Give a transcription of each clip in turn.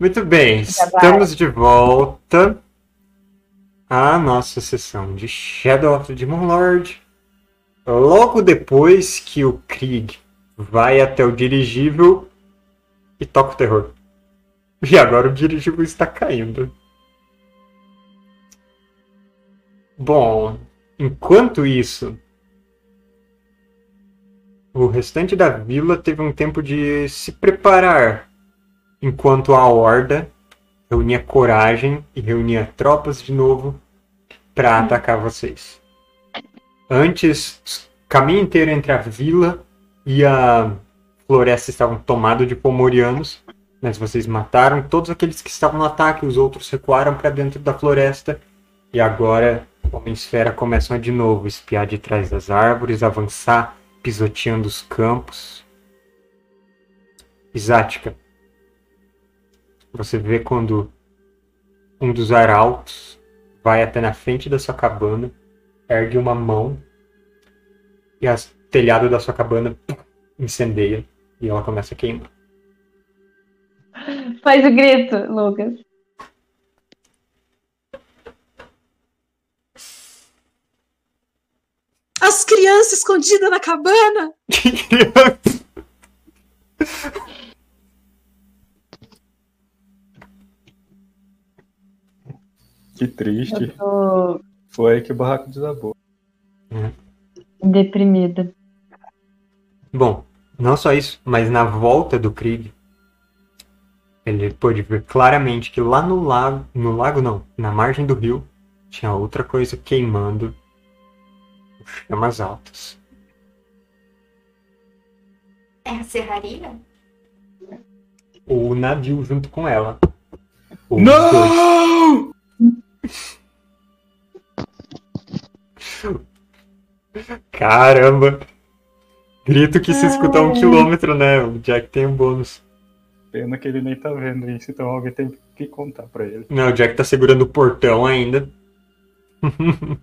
Muito bem, estamos de volta à nossa sessão de Shadow of the Demon Lord. Logo depois que o Krieg vai até o dirigível e toca o terror. E agora o dirigível está caindo. Bom, enquanto isso, o restante da vila teve um tempo de se preparar, enquanto a Horda reunia coragem e reunia tropas de novo para atacar vocês. Antes, o caminho inteiro entre a vila e a floresta estavam tomados de pomorianos, mas vocês mataram todos aqueles que estavam no ataque, os outros recuaram para dentro da floresta e agora Homem-Esfera começam a de novo espiar de trás das árvores, avançar, pisoteando os campos. Isática, você vê quando um dos arautos vai até na frente da sua cabana, ergue uma mão e o telhado da sua cabana incendeia e ela começa a queimar. Faz o grito, Lucas. As crianças escondidas na cabana! Que triste. Tô Foi aí que o barraco desabou. deprimida. Bom, não só isso, mas na volta do Krieg, ele pôde ver claramente que lá no lago, no lago não, na margem do rio, tinha outra coisa queimando chamas altas. É a serraria? O navio junto com ela. Os dois. Caramba! Grito que se escuta a um quilômetro, né? O Jack tem um bônus. Pena que ele nem tá vendo isso, então alguém tem que contar pra ele. Não, o Jack tá segurando o portão ainda.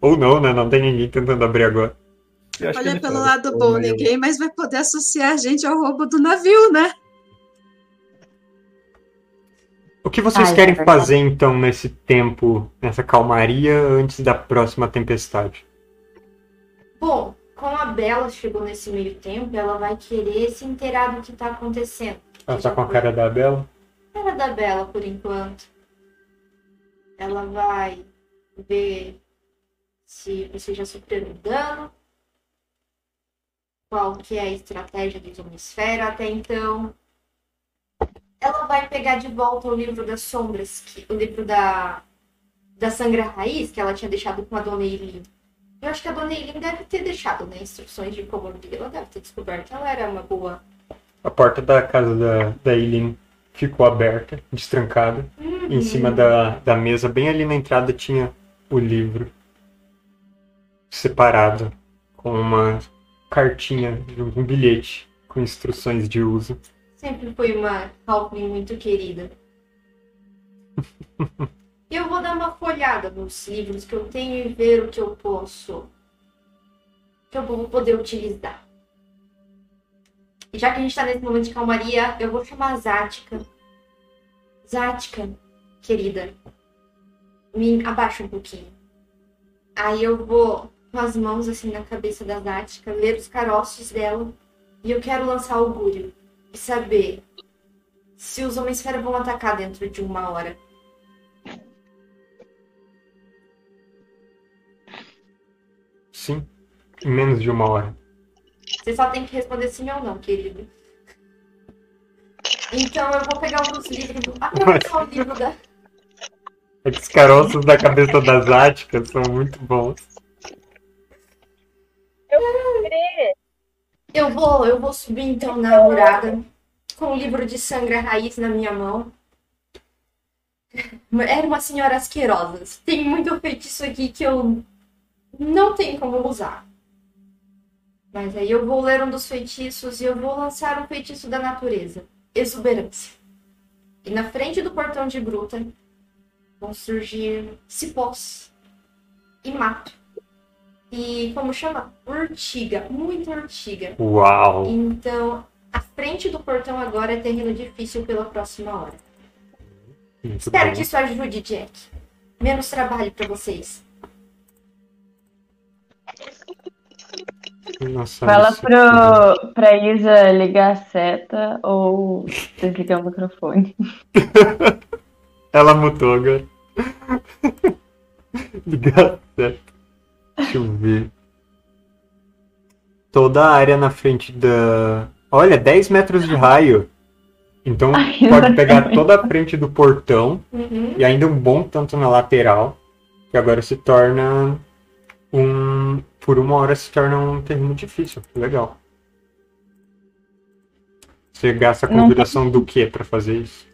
Ou não, né? Não tem ninguém tentando abrir agora. Olha pelo tá, lado bom, ninguém mais vai poder associar a gente ao roubo do navio, né? O que vocês Ah, é querem verdade. fazer então nesse tempo, nessa calmaria, antes da próxima tempestade? Bom, como a Bela chegou nesse meio tempo, ela vai querer se inteirar do que tá acontecendo. Ela tá com a cara da Bela? Cara da Bela, por enquanto. Ela vai ver se vocês já sofreram dano. Qual que é a estratégia do Zonisfera até então. Ela vai pegar de volta o livro das sombras, que, o livro da, da Sangra Raiz, que ela tinha deixado com a Dona Eileen. Eu acho que a Dona Eileen deve ter deixado, né? Instruções de como abrir. Ela deve ter descoberto. Ela era uma boa. A porta da casa da, da Eileen ficou aberta, destrancada. Em cima da, da mesa, bem ali na entrada, tinha o livro separado com uma cartinha, um bilhete com instruções de uso. Sempre foi uma Halfling muito querida. eu vou dar uma folhada nos livros que eu tenho e ver o que eu posso. que eu vou poder utilizar. E já que a gente tá nesse momento de calmaria, eu vou chamar a Zática. Zática, querida, me abaixa um pouquinho. Aí eu vou com as mãos assim na cabeça da Zática, ler os caroços dela. E eu quero lançar augúrio e saber se os Homens-Fera vão atacar dentro de uma hora. Sim, em menos de uma hora. Você só tem que responder sim ou não, querido. Então eu vou pegar um dos livros. pegar o livro da. Aqueles caroços da cabeça das áticas são muito bons. Eu vou, eu vou subir então na murada com o livro de Sangra Raiz na minha mão. Era uma senhora asquerosa. Tem muito feitiço aqui que eu não tenho como usar. Mas aí eu vou ler um dos feitiços e eu vou lançar um feitiço da natureza. Exuberância. E na frente do portão de gruta vão surgir cipós e mato. E como chama? Urtiga. Muita urtiga. Uau! Então, a frente do portão agora é terreno difícil pela próxima hora. Muito Espero bem. que isso ajude, Jack. Menos trabalho pra vocês. Nossa, Fala isso- pro, pra Isa ligar a seta ou desligar o microfone. Ela mutou agora. Ligar certo. Deixa eu ver. Toda a área na frente da. Olha, 10 metros de raio. Então Ai, pode pegar toda a frente do portão Uhum. e ainda um bom tanto na lateral. Que agora se torna um. Por uma hora se torna um terreno difícil. Legal. Você gasta a Não configuração do que pra fazer isso?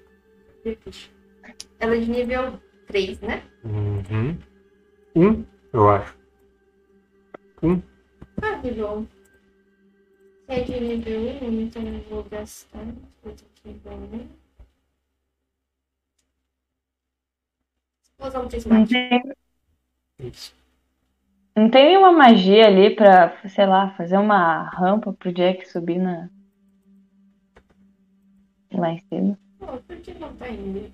Ela é de nível 3, né? Uhum. Um, eu acho. Ah, nível 1. É de nível 1, então eu vou gastar. Que nível 1. Vou usar um Não prismático. Isso. não tem nenhuma magia ali pra, sei lá, fazer uma rampa pro Jack subir na... lá em cima. Pô, por que não tá indo?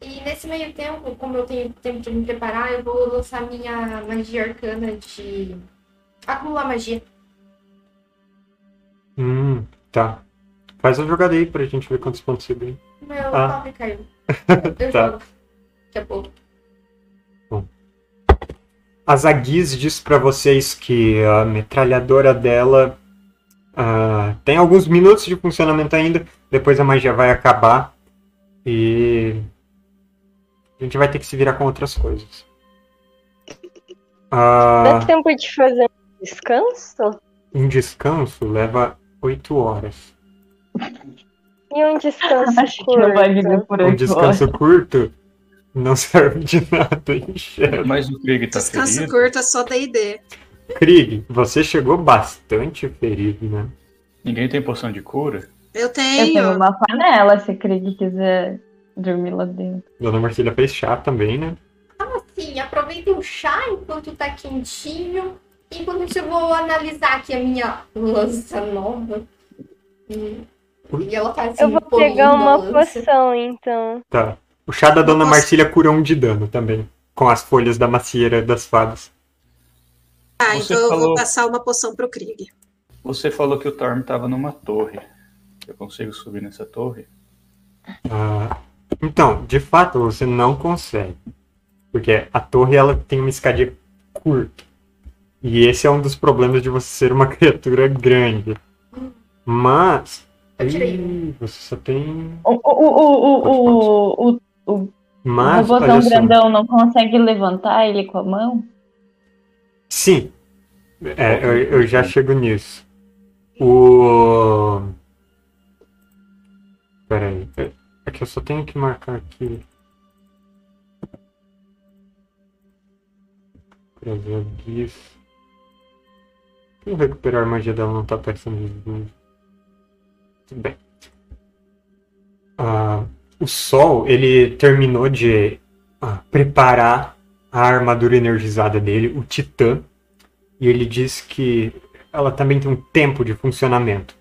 E nesse meio tempo, como eu tenho tempo de me preparar, eu vou lançar minha magia arcana de acumular magia. Hum, tá. Faz a jogada aí pra gente ver quantos pontos você ganha. Meu Ah. pobre caiu. Eu Tá. jogo. Daqui a pouco. A Zagiz diz pra vocês que a metralhadora dela ah, tem alguns minutos de funcionamento ainda. Depois a magia vai acabar. E. A gente vai ter que se virar com outras coisas. Dá Ah, tempo de fazer descanso? um descanso leva 8 horas. E um descanso Acho que não vai viver curto? por Um oito descanso horas. curto não serve de nada, enxerga. Mas o Krieg tá Descanso ferido. curto é só D&D. Krieg, você chegou bastante ferido, né? Ninguém tem poção de cura? Eu Eu tenho tenho. uma panela, se Krieg quiser dormir lá dentro. Dona Marcília fez chá também, né? Sim, aproveitem o chá enquanto tá quentinho. Enquanto eu vou analisar aqui a minha lança nova. E, e ela tá assim, Eu vou pegar uma poção, então. Tá. O chá da Dona Nossa. Marcília cura um de dano também. Com as folhas da macieira das fadas. Ah, Você então eu falou- vou passar uma poção pro Krieg. Você falou que o Torm tava numa torre. Eu consigo subir nessa torre? Ah, então, de fato, você não consegue. Porque a torre ela tem uma escadia curta. E esse é um dos problemas de você ser uma criatura grande. Mas. Eu tirei Ih, você só tem. O, o, o, o, o, o, o Mas, robôzão olha só. grandão não consegue levantar ele com a mão? Sim. É, eu, eu já chego nisso. O. Peraí. É é que eu só tenho que marcar aqui. Trazer GIF. Vou recuperar a magia dela, não tá aparecendo. Tudo bem. Ah, o Sol, ele terminou de ah, preparar a armadura energizada dele, o Titã. E ele diz que ela também tem um tempo de funcionamento.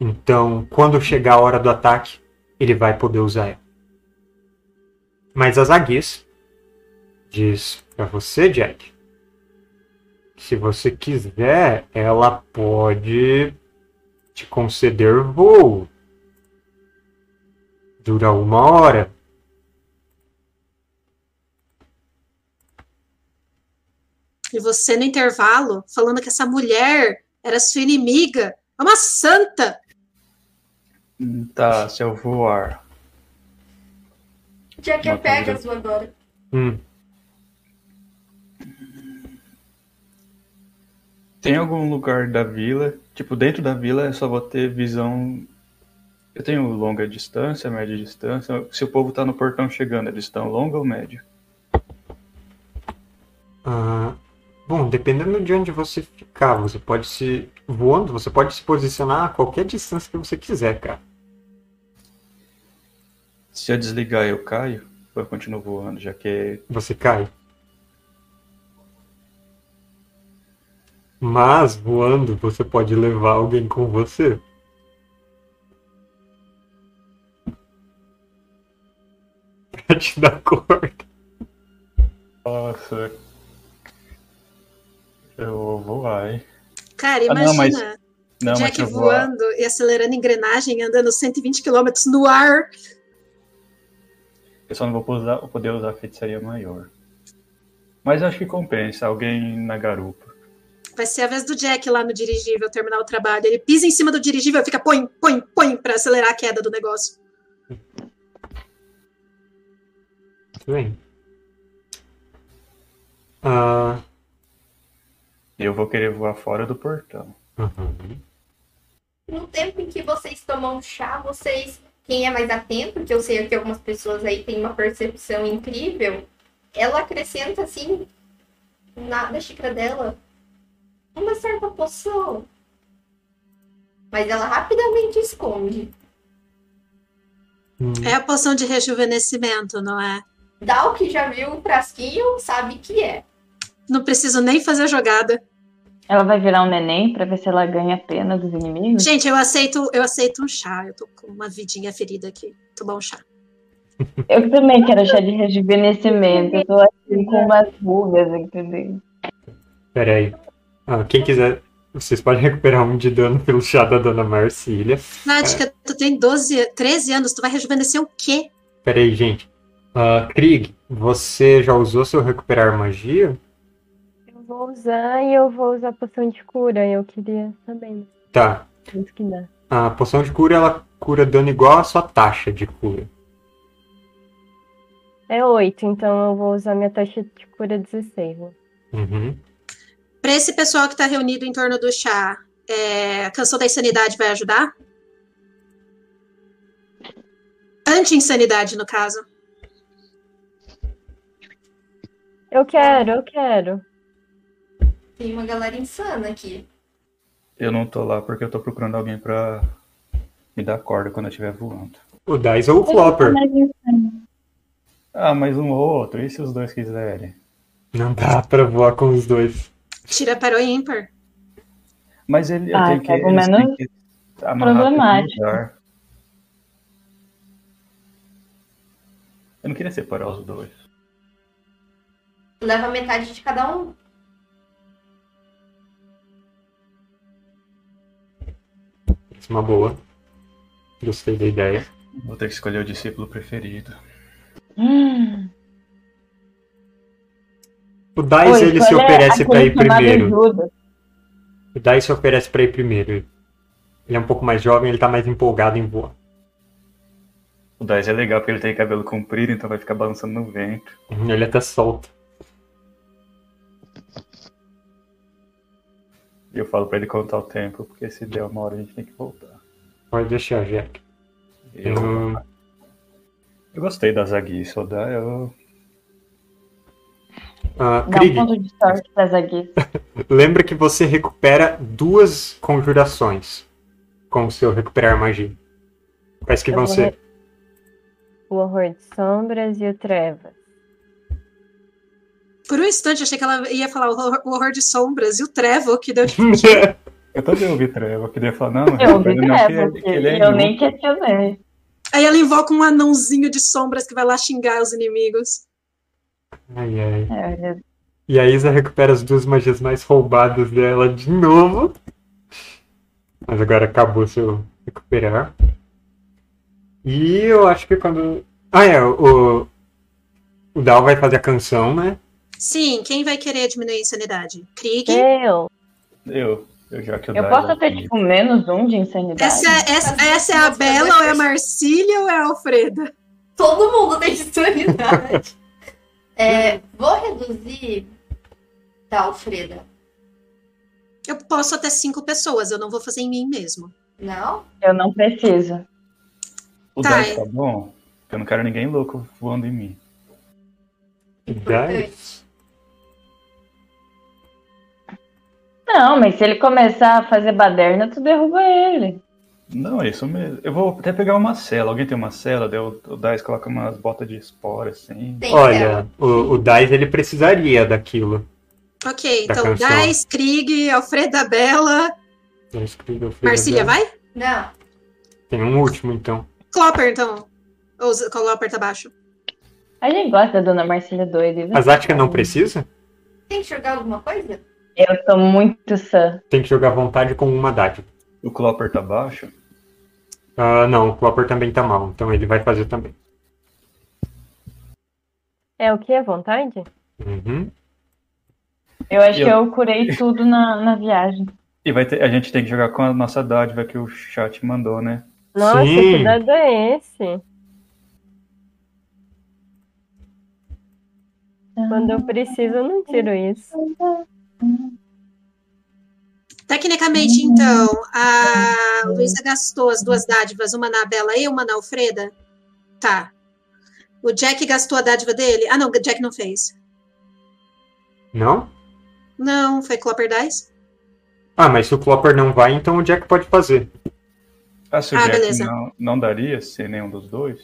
Então, quando chegar a hora do ataque, ele vai poder usar ela. Mas a Zaguis diz pra você, Jack, se você quiser, ela pode te conceder voo. Dura uma hora. E você no intervalo, falando que essa mulher era sua inimiga. É uma santa! Tá, se eu voar. Jack é Uma coisa- Pegasus agora. Hum, Tem algum lugar da vila? Tipo, dentro da vila eu só vou ter visão. Eu tenho longa distância, média distância. Se o povo tá no portão chegando, eles estão longa ou média? Ah, bom, dependendo de onde você ficar, você pode se. Voando, você pode se posicionar a qualquer distância que você quiser, cara. Se eu desligar, eu caio? Ou eu continuo voando, já que Você cai. Mas voando, você pode levar alguém com você. pra te dar corda. Nossa. Eu vou voar, hein? Cara, Ah, imagina não, mas- Não, Jack eu voar. voando e acelerando engrenagem, andando 120 km no ar. Eu só não vou usar, poder usar a feitiçaria maior. Mas acho que compensa alguém na garupa. Vai ser a vez do Jack lá no dirigível terminar o trabalho. Ele pisa em cima do dirigível e fica põe, põe, põe pra acelerar a queda do negócio. Tudo bem. Ah, Eu vou querer voar fora do portão. uhum. No tempo em que vocês tomam chá, vocês, quem é mais atento, que eu sei que algumas pessoas aí têm uma percepção incrível, ela acrescenta assim, na, na xícara dela, uma certa poção. Mas ela rapidamente esconde. Hum, É a poção de rejuvenescimento, não é? Dal que já viu o frasquinho sabe que é. Não preciso nem fazer jogada. Ela vai virar um neném pra ver se ela ganha pena dos inimigos? Gente, eu aceito, eu aceito um chá. Eu tô com uma vidinha ferida aqui. Tomar um chá. Eu também quero chá de rejuvenescimento. Eu tô assim com umas rugas, entendeu? Pera aí. Ah, quem quiser, vocês podem recuperar um de dano pelo chá da Dona Marcília. Nádica, tu tem 12, 13 anos, tu vai rejuvenescer o quê? Pera aí, gente. Ah, Krieg, você já usou seu recuperar magia? Eu vou usar e eu vou usar a poção de cura. Eu queria saber. Tá. Isso que dá. A poção de cura, ela cura dano igual a sua taxa de cura. É 8, então eu vou usar minha taxa de cura 16. né? Uhum. Pra esse pessoal que tá reunido em torno do chá, é, a canção da insanidade vai ajudar? Anti-insanidade, no caso. Eu quero, eu quero. Tem uma galera insana aqui. Eu não tô lá porque eu tô procurando alguém pra me dar corda quando eu estiver voando. O Dice ou o Flopper? Ah, mas um ou outro, e se os dois quiserem? Não dá pra voar com os dois. Tira para o ímpar. Mas ele eu Ah, tenho que, pelo menos que problemático. Eu não queria separar os dois. Leva metade de cada um. Isso é uma boa. Gostei da ideia. Vou ter que escolher o discípulo preferido. Hum. O Dice, Oi, ele se é oferece pra aquele ir primeiro. O Dice se oferece pra ir primeiro. Ele é um pouco mais jovem, ele tá mais empolgado em voar. O Daz é legal porque ele tem cabelo comprido, então vai ficar balançando no vento. Uhum, Ele até solta. E eu falo pra ele contar o tempo, porque se der uma hora a gente tem que voltar. Pode deixar, Jack. Eu, Eu- eu gostei da Zagui, só dá eu. Ah, Dá um Krieg, ponto de sorte pra Zaguis. lembra que você recupera duas conjurações com o seu recuperar magia. Quais que Eu vão ser? O horror de sombras e o trevas. Por um instante, achei que ela ia falar o horror, o horror de sombras e o trevo, que deu de Eu também ouvi Treva, eu queria falar, não, Eu ouvi não, Trevor, que, que ele é eu nem questionei. Aí ela invoca um anãozinho de sombras que vai lá xingar os inimigos. Ai, ai. É, eu- E a Isa recupera as duas magias mais roubadas dela de novo. Mas agora acabou seu recuperar. E eu acho que quando. Ah, é, o. O Dal vai fazer a canção, né? Sim, quem vai querer diminuir a insanidade? Krieg? Eu. Eu, eu já que o eu Daz posso é ter, comigo. tipo, menos um de insanidade? Essa, essa, essa é a Bela ou é a Marcília ou é a Alfreda? Todo mundo tem disponibilidade. É, vou reduzir. Tá, Alfreda. Eu posso até cinco pessoas, eu não vou fazer em mim mesmo. Não? Eu não preciso. O Tá, Daz é. tá bom? Eu não quero ninguém louco voando em mim. Importante. Não, mas se ele começar a fazer baderna, tu derruba ele. Não, é isso mesmo. Eu vou até pegar uma cela. Alguém tem uma cela? Daí o, o Daz coloca umas botas de espora, assim. Tem Olha, dela. o, o Dice ele precisaria daquilo. Ok, Da então canção. Dais, Krieg, Alfreda Bela. O filho Marcília, vai? Não. Tem um último, então. Clopper, então. Ou Clopper tá baixo. A gente gosta da Dona Marcília doida. A? Zática não precisa? Tem que jogar alguma coisa? Eu tô muito sã. Tem que jogar à vontade com uma dádiva. O Clopper tá baixo. Ah, não, o Clopper também tá mal, então ele vai fazer também. É o que? À vontade? Uhum. Eu acho Eu- que eu curei tudo na, na viagem. E vai ter, a gente tem que jogar com a nossa dádiva que o chat mandou, né? Nossa, Sim. que dado é esse? Quando eu preciso, eu não tiro isso. Tecnicamente, então, a Luísa gastou as duas dádivas, uma na Bela e uma na Alfreda? Tá. O Jack gastou a dádiva dele? Ah, não, o Jack não fez. Não? Não, foi Clopper Dice? Ah, mas se o Clopper não vai, então o Jack pode fazer. Ah, se o Ah, Jack beleza. não, não daria ser nenhum dos dois?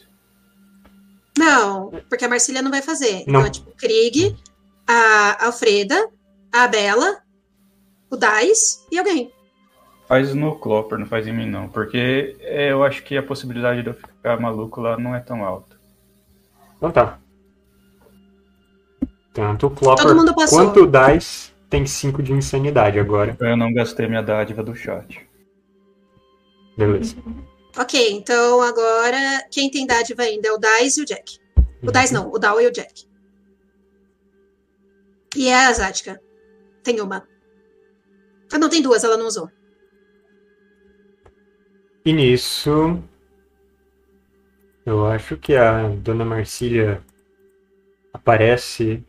Não, porque a Marcília não vai fazer. Não. Então, é tipo, o Krieg, a Alfreda, a Bela, o Dice e alguém. Faz no Clopper, não faz em mim não. Porque é, eu acho que a possibilidade de eu ficar maluco lá não é tão alta. Então tá. Tanto o Clopper quanto o Dice tem 5 de insanidade agora. Eu não gastei minha dádiva do chat. Beleza. Ok, então agora quem tem dádiva ainda é o Dice e o Jack. O Dice não, o Dal e o Jack. E é a Zática. Tem uma. Ah, não, tem duas, ela não usou. E nisso. Eu acho que a Dona Marcília aparece.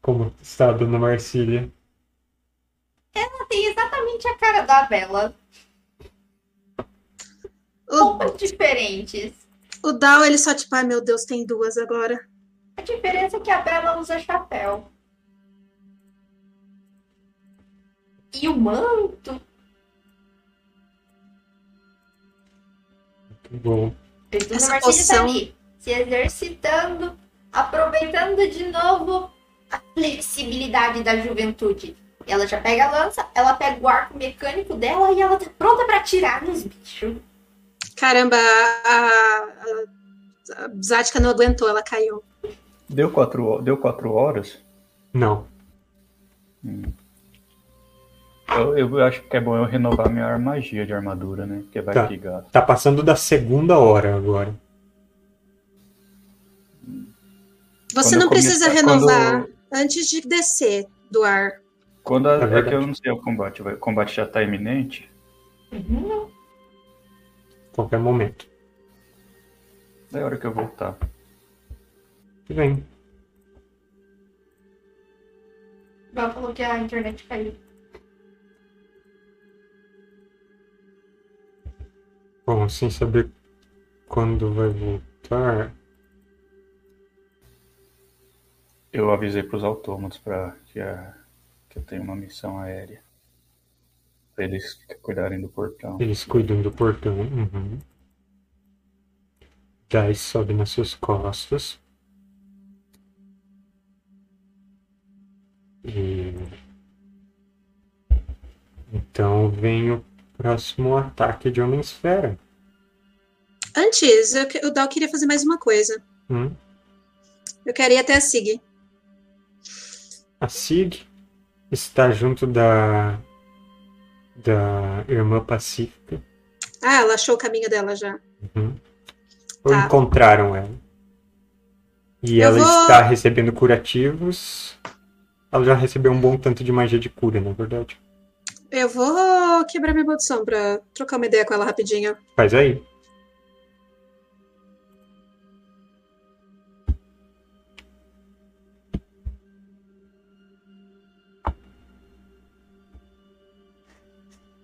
Como está a Dona Marcília? Ela tem exatamente a cara da Bela. Roupas diferentes. o Dal, ele só tipo, ai meu Deus, tem duas agora. A diferença é que a Bela usa chapéu. E o manto. Muito bom. Essa Marcília poção- tá ali, se exercitando, aproveitando de novo a flexibilidade da juventude. Ela já pega a lança, ela pega o arco mecânico dela e ela tá pronta pra atirar nos bichos. Caramba, a, a, a Zática não aguentou, ela caiu. Deu quatro, deu quatro horas? Não. Eu, eu acho que é bom eu renovar minha magia de armadura, né? Porque vai Tá. que gasta. Tá passando da segunda hora agora. Você Quando não precisa começar- renovar quando- antes de descer do ar. Quando a- É é, que eu não sei o combate. O combate já tá iminente. Qualquer momento. É a hora que eu voltar. Tudo bem. Ela falou que a internet caiu. Bom, sem saber quando vai voltar. Eu avisei pros autômatos pra que, a, que eu tenho uma missão aérea. Pra eles cuidarem do portão. Eles cuidam do portão. Uhum. Dice sobe nas suas costas. E... Então vem o próximo ataque de Homem-Esfera. Antes, eu o Dal queria fazer mais uma coisa. Hum? Eu queria até a Sig. A Sig está junto da da irmã Pacífica. Ah, ela achou o caminho dela já. Uhum. Ou Tá. encontraram ela. E Eu ela vou- está recebendo curativos. Ela já recebeu um bom tanto de magia de cura, na verdade. Eu vou quebrar minha maldição pra trocar uma ideia com ela rapidinho. Faz aí.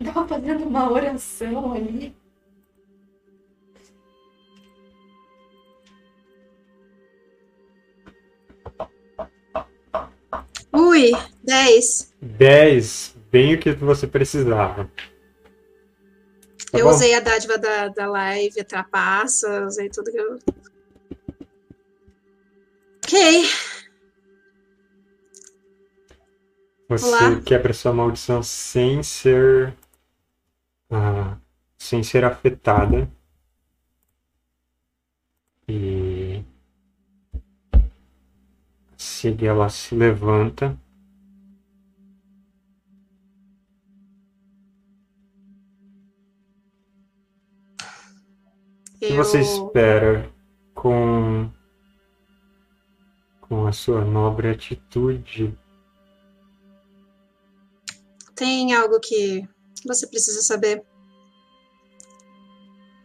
Tava fazendo uma oração ali. Ui, 10. 10, bem o que você precisava. Tá eu bom? usei a dádiva da, da live, a trapaça, usei tudo que eu. Ok. Você Olá. quebra sua maldição sem ser. ah, sem ser afetada. E. Se ela se levanta. O que você espera com. com a sua nobre atitude? Tem algo que você precisa saber.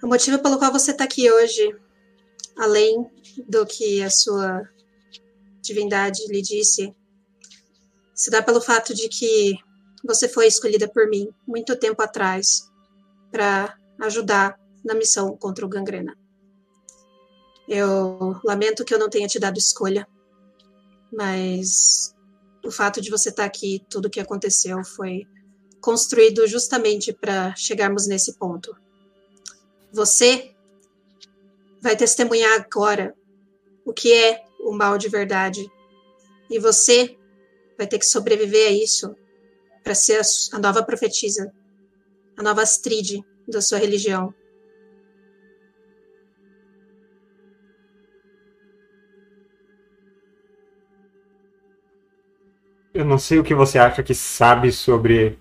O motivo pelo qual você está aqui hoje, além do que a sua divindade lhe disse, se dá pelo fato de que você foi escolhida por mim muito tempo atrás para ajudar na missão contra o gangrena. Eu lamento que eu não tenha te dado escolha, mas o fato de você estar aqui, tudo o que aconteceu foi construído justamente para chegarmos nesse ponto. Você vai testemunhar agora o que é o mal de verdade. E você vai ter que sobreviver a isso para ser a nova profetisa, a nova Astrid da sua religião. Eu não sei o que você acha que sabe sobre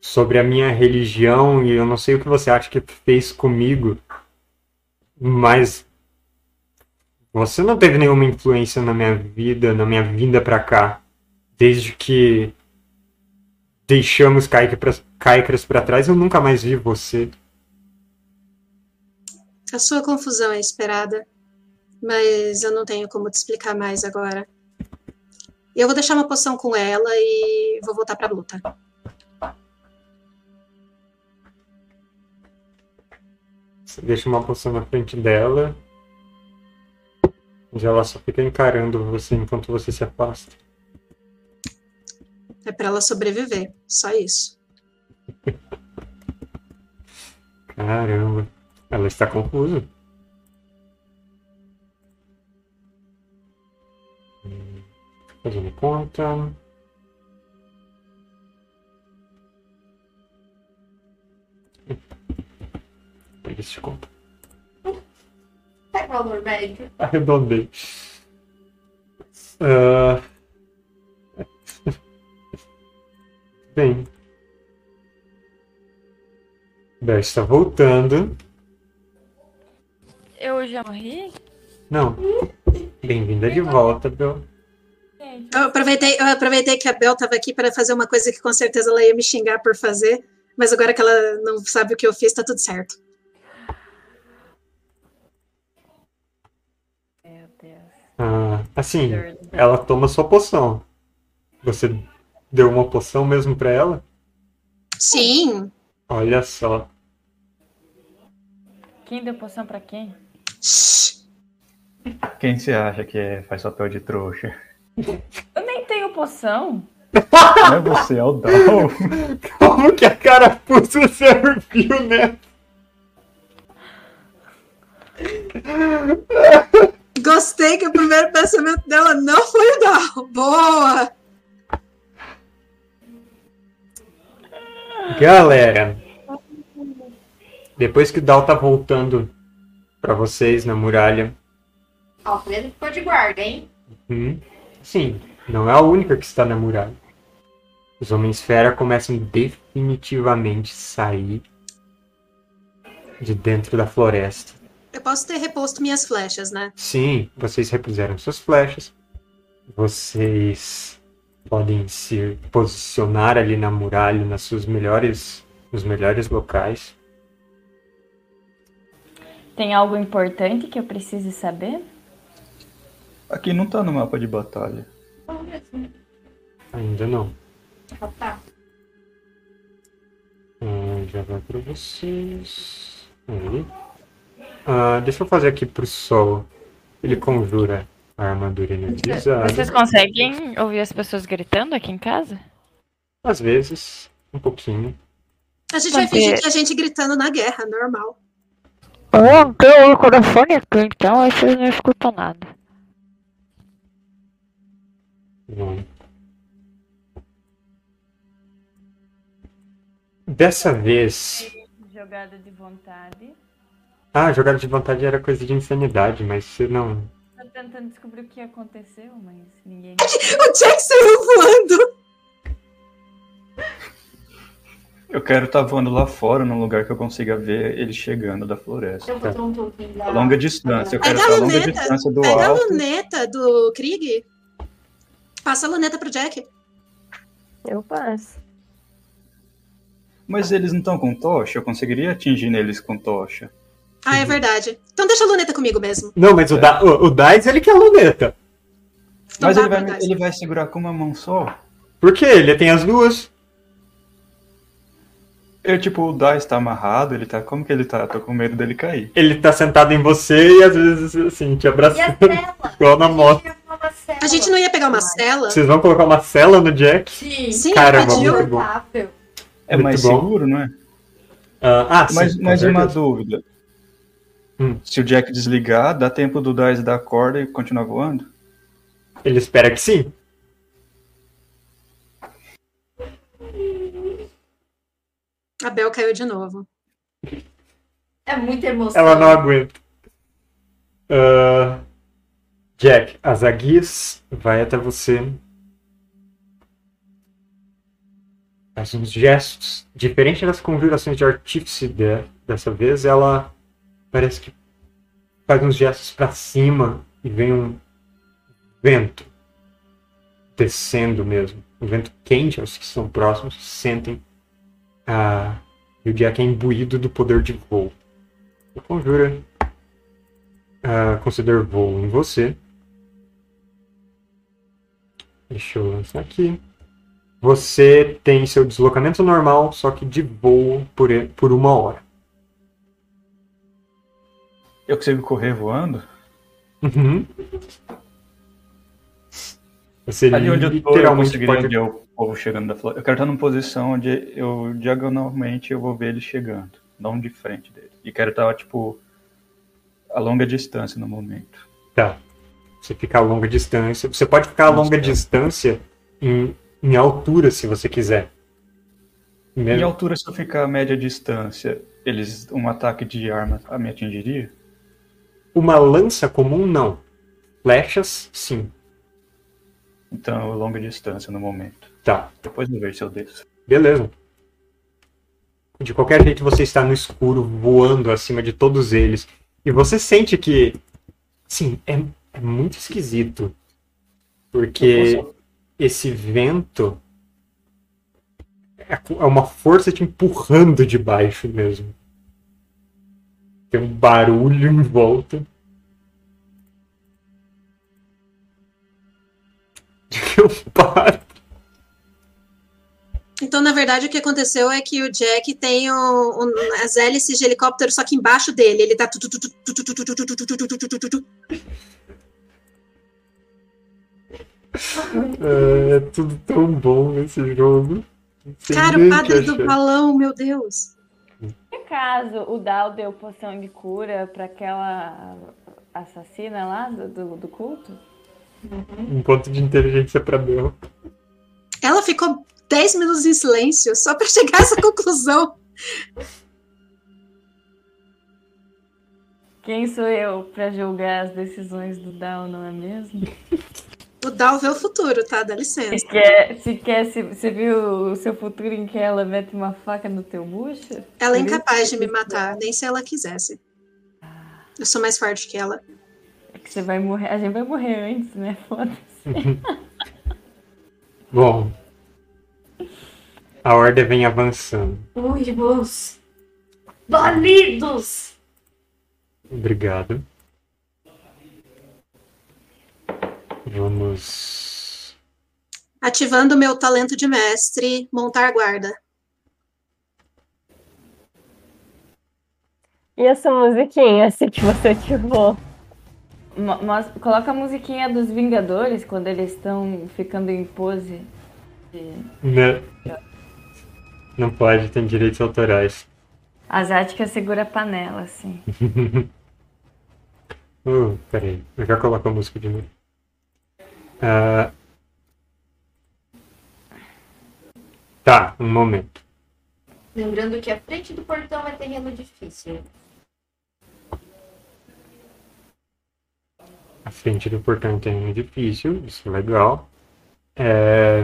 sobre a minha religião e eu não sei o que você acha que fez comigo, mas você não teve nenhuma influência na minha vida, na minha vinda para cá, desde que deixamos Caicras para trás, eu nunca mais vi você. A sua confusão é esperada, mas eu não tenho como te explicar mais agora. Eu vou deixar uma poção com ela e vou voltar pra luta. Você deixa uma poção na frente dela. Ela só fica encarando você enquanto você se afasta. É pra ela sobreviver, só isso. Caramba. Ela está confusa. Fazendo conta. Pega esse conta. Pega o valor médio. Arredondei. Ah. Bem. Bel está voltando. Eu já morri? Não. Bem-vinda de volta, Bel. Eu aproveitei, eu aproveitei que a Bel estava aqui para fazer uma coisa que com certeza ela ia me xingar por fazer, mas agora que ela não sabe o que eu fiz, tá tudo certo. Meu Deus. Ah, assim, ela toma sua poção. Você deu uma poção mesmo pra ela? Sim. Olha só. Quem deu poção pra quem? Quem você acha que é, faz papel de trouxa? Eu nem tenho poção. Não é você, é o Dal. Como que a carapuça serviu, né? Gostei que o primeiro pensamento dela não foi o Dal. Boa! Galera, depois que o Dal tá voltando pra vocês na muralha, Alfredo ficou de guarda, hein? hum, sim, não é a única que está na muralha. Os homens fera começam definitivamente a sair de dentro da floresta. Eu posso ter reposto minhas flechas, né? Sim, vocês repuseram suas flechas. Vocês podem se posicionar ali na muralha, nas suas melhores, nos melhores locais. Tem algo importante que eu precise saber? Aqui não tá no mapa de batalha. Ainda não. Ah, tá. Ah, já vai para vocês. Aí. Ah, deixa eu fazer aqui pro sol. Ele conjura a armadura energizada. Vocês conseguem ouvir as pessoas gritando aqui em casa? Às vezes, um pouquinho. A gente vai Porque- fingir que a gente gritando na guerra, normal. Oh, tem o microfone aqui, então aí vocês não escutam nada. Bom. Dessa vez, Jogada de vontade. Ah, jogada de vontade era coisa de insanidade, mas você não. Tô tentando descobrir o que aconteceu, mas ninguém. O Jack saiu voando. Eu quero estar voando lá fora, num lugar que eu consiga ver ele chegando da floresta. Eu vou ter um token da. A longa distância. Eu quero Pega estar a a longa luneta. distância do Pega a alto. luneta do Krieg. Passa a luneta pro Jack. Eu passo. Mas eles não estão com tocha? Eu conseguiria atingir neles com tocha. Ah, é verdade. Então deixa a luneta comigo mesmo. Não, mas o, da, o, o Dice, ele quer a luneta. Então Mas ele vai, ele vai segurar com uma mão só? Por quê? Ele tem as duas. Eu, tipo, o Dice tá amarrado, ele tá. Como que ele tá? Tô com medo dele cair. Ele tá sentado em você e às vezes, assim, te E a abraçando. Igual na A gente moto. A gente não ia pegar uma cela? Vocês vão colocar uma cela no Jack? Sim. Sim, Caramba, pediu. muito bom. É Muito mais bom. seguro, não é? Ah, ah, sim, Mas, mas uma dúvida. Hum. Se o Jack desligar, dá tempo do Dice dar a corda e continuar voando? Ele espera que sim. A Bel caiu de novo. É muita emoção. Ela não aguenta. Ah, Jack, as aguias vai até você. Faz uns gestos. Diferente das conjurações de artífice de- dessa vez, ela parece que faz uns gestos para cima e vem um vento descendo mesmo. Um vento quente, os que são próximos sentem. Ah, e o Jack é imbuído do poder de voo. O conjura ah, considera voo em você. Deixa eu lançar aqui. Você tem seu deslocamento normal, só que de voo por, por uma hora. Eu consigo correr voando? Uhum. Você Ali onde eu tô, eu conseguiria pode. ver o povo chegando da floresta. Eu quero estar numa posição onde eu, diagonalmente, eu vou ver ele chegando. Não de frente dele. E quero estar, tipo, a longa distância no momento. Tá. Você fica a longa distância. Você pode ficar a Nossa, longa cara. distância em, em altura, se você quiser. Em Mesmo- altura, se eu ficar a média distância, eles um ataque de arma me atingiria? Uma lança comum, não. Flechas, sim. Então, longa distância no momento. Tá. Depois eu vejo se eu desço. Beleza. De qualquer jeito, você está no escuro, voando acima de todos eles. E você sente que. Sim, é, é muito esquisito. Porque esse vento. É é uma força te empurrando de baixo mesmo. Tem um barulho em volta. Eu paro. Então, na verdade, o que aconteceu é que o Jack tem o, o, as hélices de helicóptero só que embaixo dele. Ele tá. É, é tudo tão bom nesse jogo. Cara, o padre do balão, meu Deus. Por acaso o Dal deu poção de cura pra aquela assassina lá do, do, do culto? Um ponto de inteligência pra Bel. Ela ficou 10 minutos em silêncio só pra chegar a essa conclusão. Quem sou eu pra julgar as decisões do Dal, não é mesmo? O Dal vê o futuro, tá? Dá Se licença. quer, se quer, se, você viu o seu futuro em que ela mete uma faca no teu bucho? Ela é incapaz de me matar, nem se ela quisesse. Eu sou mais forte que ela. É que você vai morrer. A gente vai morrer antes, né? Foda-se. Bom. A horda vem avançando. Uivos. Banidos. Obrigado. Vamos. Ativando o meu talento de mestre, montar guarda. E essa musiquinha, assim que você ativou? Mo- Coloca a musiquinha dos Vingadores quando eles estão ficando em pose. de- Né? Não pode, tem direitos autorais. A Zática segura a panela, assim. Uh, peraí, eu já coloco a música de novo. Uh... Tá, um momento. Lembrando que a frente do portão é terreno difícil. A frente do portão é terreno difícil, isso é legal. É...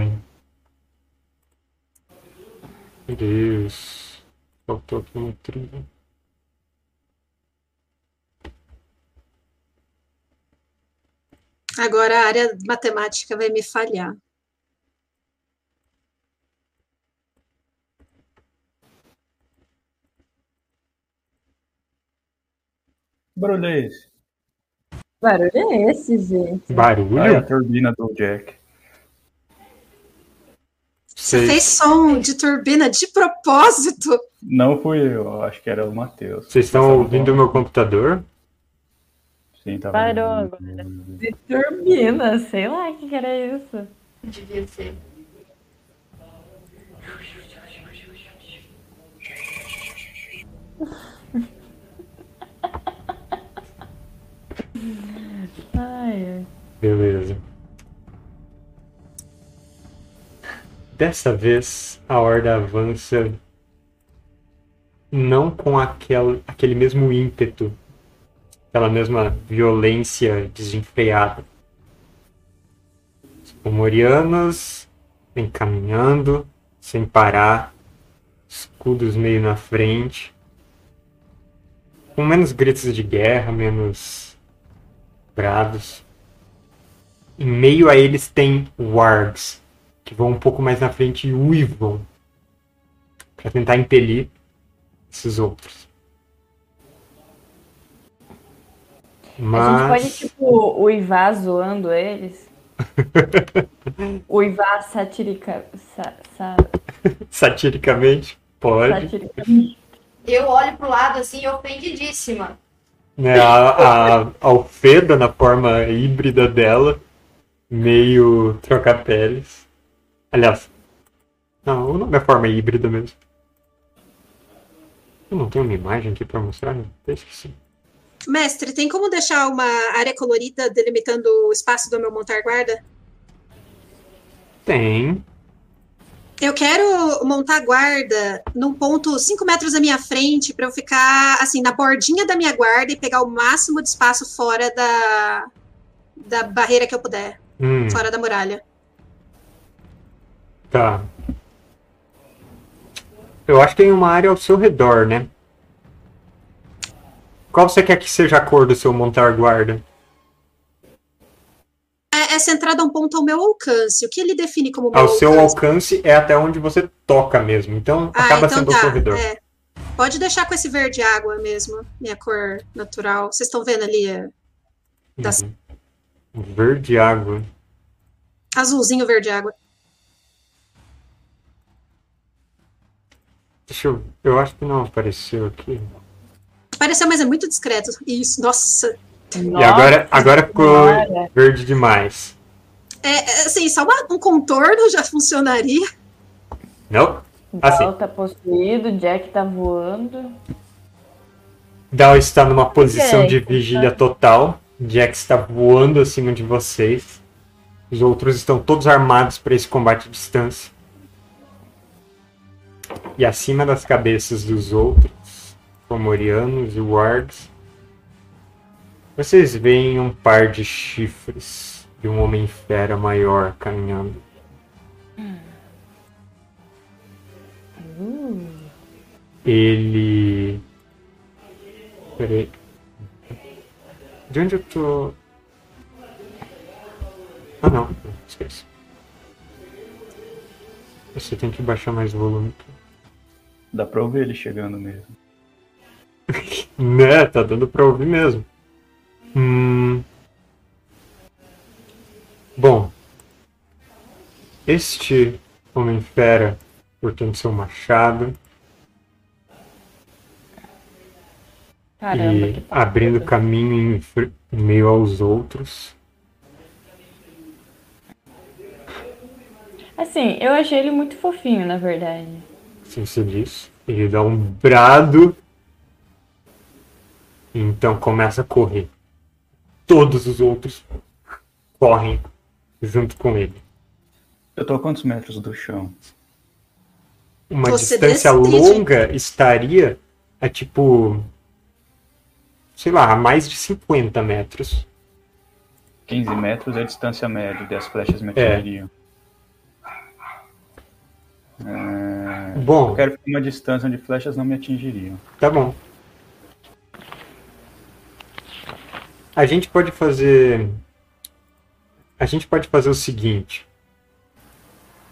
Meu Deus, faltou aqui um trigo Agora a área matemática vai me falhar. Que barulho é esse? Barulho é esse, gente? Barulho? É a turbina do Jack. Você fez som de turbina de propósito? Não fui eu, acho que era o Matheus. vocês estão ouvindo o meu computador? Sim, tava. Parou agora. De turbina, sei lá o que, que era isso. Devia ser. Ai, ai. Beleza. Dessa vez a horda avança não com aquel, aquele mesmo ímpeto, aquela mesma violência desenfreada. Os pomorianos vêm caminhando sem parar, escudos meio na frente, com menos gritos de guerra, menos brados. Em meio a eles tem wargs, que vão um pouco mais na frente e uivam para tentar impelir esses outros. A gente pode, Mas tipo, uivar zoando eles? uivar satirica... Sa, sa, satiricamente pode. satiricamente. Eu olho pro lado assim, ofendidíssima. Né, a, a Alfeda na forma híbrida dela, meio troca-peles. Aliás, não, o nome é forma híbrida mesmo. Eu não tenho uma imagem aqui pra mostrar, né? Até esqueci. Mestre, tem como deixar uma área colorida delimitando o espaço do meu montar guarda? Tem. Eu quero montar guarda num ponto 5 metros da minha frente para eu ficar assim na bordinha da minha guarda e pegar o máximo de espaço fora da da barreira que eu puder, Hum, fora da muralha. tá. Eu acho que tem uma área ao seu redor, né? Qual você quer que seja a cor do seu montar guarda? É, é centrado a um ponto ao meu alcance. O que ele define como meu Ao seu alcance? alcance é até onde você toca mesmo. Então Ah, acaba então sendo ao tá. redor. é. Pode deixar com esse verde água mesmo, minha cor natural. Vocês estão vendo ali, é, Tá. Uhum. Verde água. azulzinho verde água. Deixa eu. Eu acho que não apareceu aqui. Pareceu, mas é muito discreto. Isso, nossa. e agora, agora ficou verde demais. É, é, assim, só uma- um contorno já funcionaria. Não? Assim. Dal tá possuído, Jack tá voando. Dal está numa posição de vigília total. Jack está voando acima de vocês. Os outros estão todos armados para esse combate à distância. E acima das cabeças dos outros, Fomorianos e Wargs, vocês veem um par de chifres de um homem-fera maior caminhando. Ele. Peraí. De onde eu tô. Ah não, esquece. Você tem que baixar mais volume. Dá pra ouvir ele chegando mesmo. Né, tá dando pra ouvir mesmo. Hum. Bom. Este Homem-Fera, portando seu machado Caramba, e abrindo caminho em, em meio aos outros. Assim, eu achei ele muito fofinho, na verdade. Assim se diz. Ele dá um brado. Então começa a correr. Todos os outros correm junto com ele. Eu tô a quantos metros do chão? Uma Você distância decide. longa estaria a tipo. Sei lá, a mais de 50 metros. 15 metros é a distância média das flechas me É. atingiriam. É, Eu Bom, quero uma distância onde flechas não me atingiriam. tá bom. A gente pode fazer. A gente pode fazer o seguinte.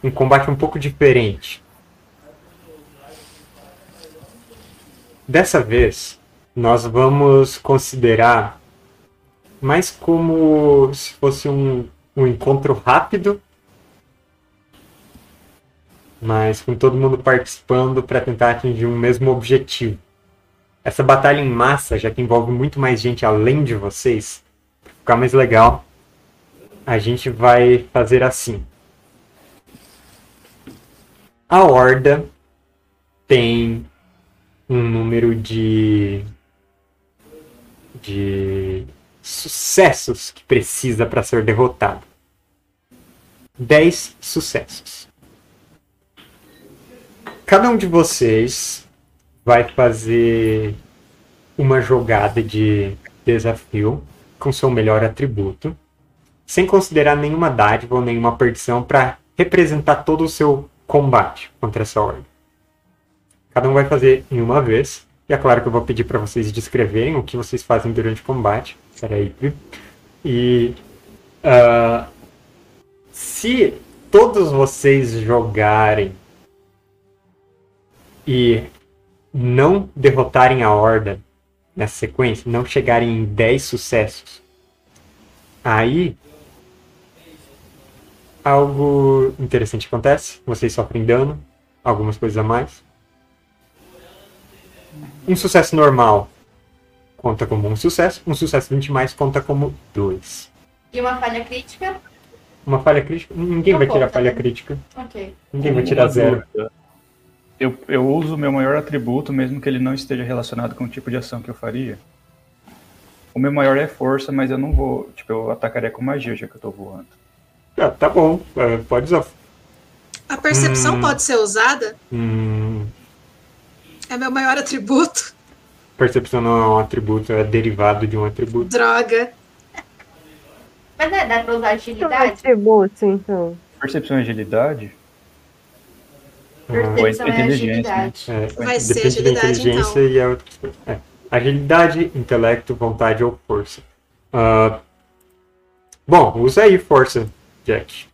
Um combate um pouco diferente. Dessa vez, nós vamos considerar mais como se fosse um, um encontro rápido, mas com todo mundo participando para tentar atingir um mesmo objetivo. Essa batalha em massa, já que envolve muito mais gente além de vocês, pra ficar mais legal, a gente vai fazer assim. A Horda tem um número de de sucessos que precisa para ser derrotado. 10 sucessos. Cada um de vocês vai fazer uma jogada de desafio com seu melhor atributo, sem considerar nenhuma dádiva ou nenhuma perdição para representar todo o seu combate contra essa ordem. Cada um vai fazer em uma vez. E é claro que eu vou pedir para vocês descreverem o que vocês fazem durante o combate. Peraí. E. ah, se todos vocês jogarem e não derrotarem a Horda nessa sequência, não chegarem em 10 sucessos, aí algo interessante acontece. Vocês sofrem dano, algumas coisas a mais. Um sucesso normal conta como um sucesso, um sucesso 20 mais conta como dois. E uma falha crítica? Uma falha crítica, ninguém Não vai tirar conta, falha né? crítica. Ok. Ninguém vai tirar zero. Eu, eu uso o meu maior atributo, mesmo que ele não esteja relacionado com o tipo de ação que eu faria. O meu maior é força, mas eu não vou. Tipo, eu atacaria com magia já que eu tô voando. Ah, tá bom, é, pode usar. A percepção Hum. pode ser usada? Hum, É meu maior atributo? percepção não é um atributo, é derivado de um atributo. Droga. Mas né, dá pra usar agilidade? atributos, então. Percepção e agilidade? Percepção é inteligência, agilidade. É, Vai ser depende da agilidade, inteligência e a outra coisa. É. Agilidade, intelecto, vontade ou força. Ah, bom, usa aí força, Jack.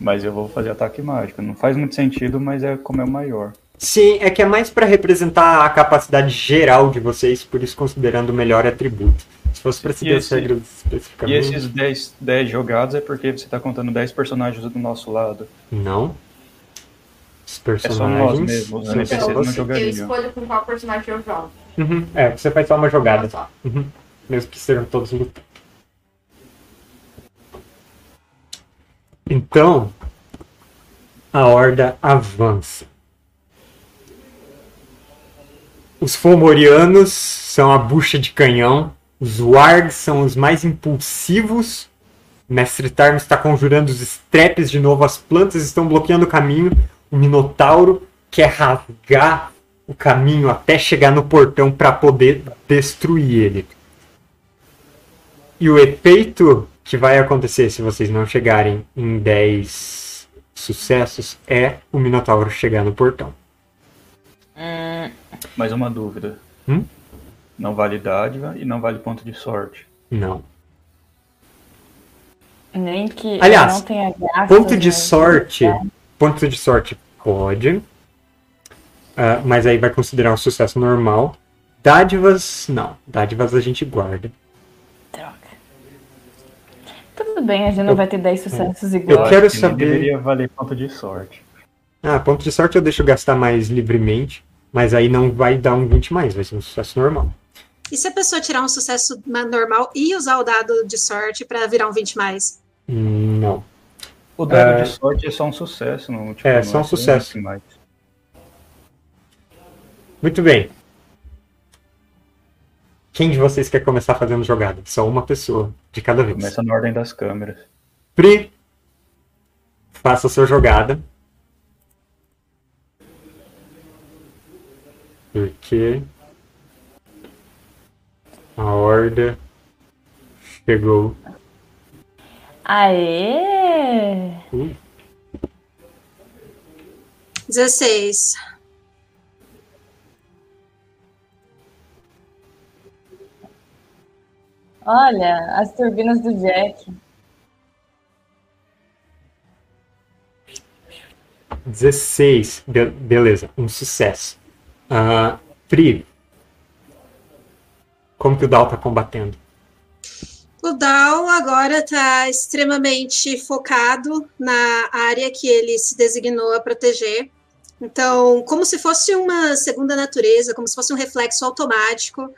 Mas eu vou fazer ataque mágico. Não faz muito sentido, mas é como é o maior. Sim, é que é mais para representar a capacidade geral de vocês, por isso considerando o melhor atributo. Se fosse para seguir E as esse- E especificamente. esses 10, 10 jogados é porque você tá contando 10 personagens do nosso lado. Não. Os É personagens. mesmos, vocês. Eu escolho com qual personagem eu jogo. Uhum, É, você faz só uma jogada. Só. Uhum. Mesmo que sejam todos lutando. Então, a horda avança. Os Fomorianos são a bucha de canhão. Os Wargs são os mais impulsivos. Mestre Tarm está conjurando os strepes de novo. As plantas estão bloqueando o caminho. O Minotauro quer rasgar o caminho até chegar no portão para poder destruir ele. E o efeito que vai acontecer se vocês não chegarem em 10 sucessos é o Minotauro chegar no portão. Mais uma dúvida. Hum? Não vale dádiva e não vale ponto de sorte. Não. Nem que Aliás, não tenha graça. Ponto de né? sorte. Ponto de sorte pode. ah, mas aí vai considerar um sucesso normal. Dádivas, não. Dádivas a gente guarda. Droga. Tudo bem, a gente não Eu- vai ter 10 sucessos Eu iguais. quero acho que saber- deveria valer ponto de sorte. Ah, ponto de sorte eu deixo gastar mais livremente. Mas aí não vai dar um 20 mais, vai ser um sucesso normal. E se a pessoa tirar um sucesso ma- normal e usar o dado de sorte pra virar um 20 mais? Hum, Não. O dado É. de sorte é só um sucesso. Não, tipo, É, só um tem sucesso. mais. Muito bem. Quem de vocês quer começar fazendo jogada? Só uma pessoa, de cada vez. Começa na ordem das câmeras. Pri, faça a sua jogada. Porque a horda chegou Aê! 16. Olha, as turbinas do Jack. 16. Be- beleza, um sucesso. Ah, Pri, como que o Dal tá combatendo? O Dal agora está extremamente focado na área que ele se designou a proteger. Então, como se fosse uma segunda natureza, como se fosse um reflexo automático,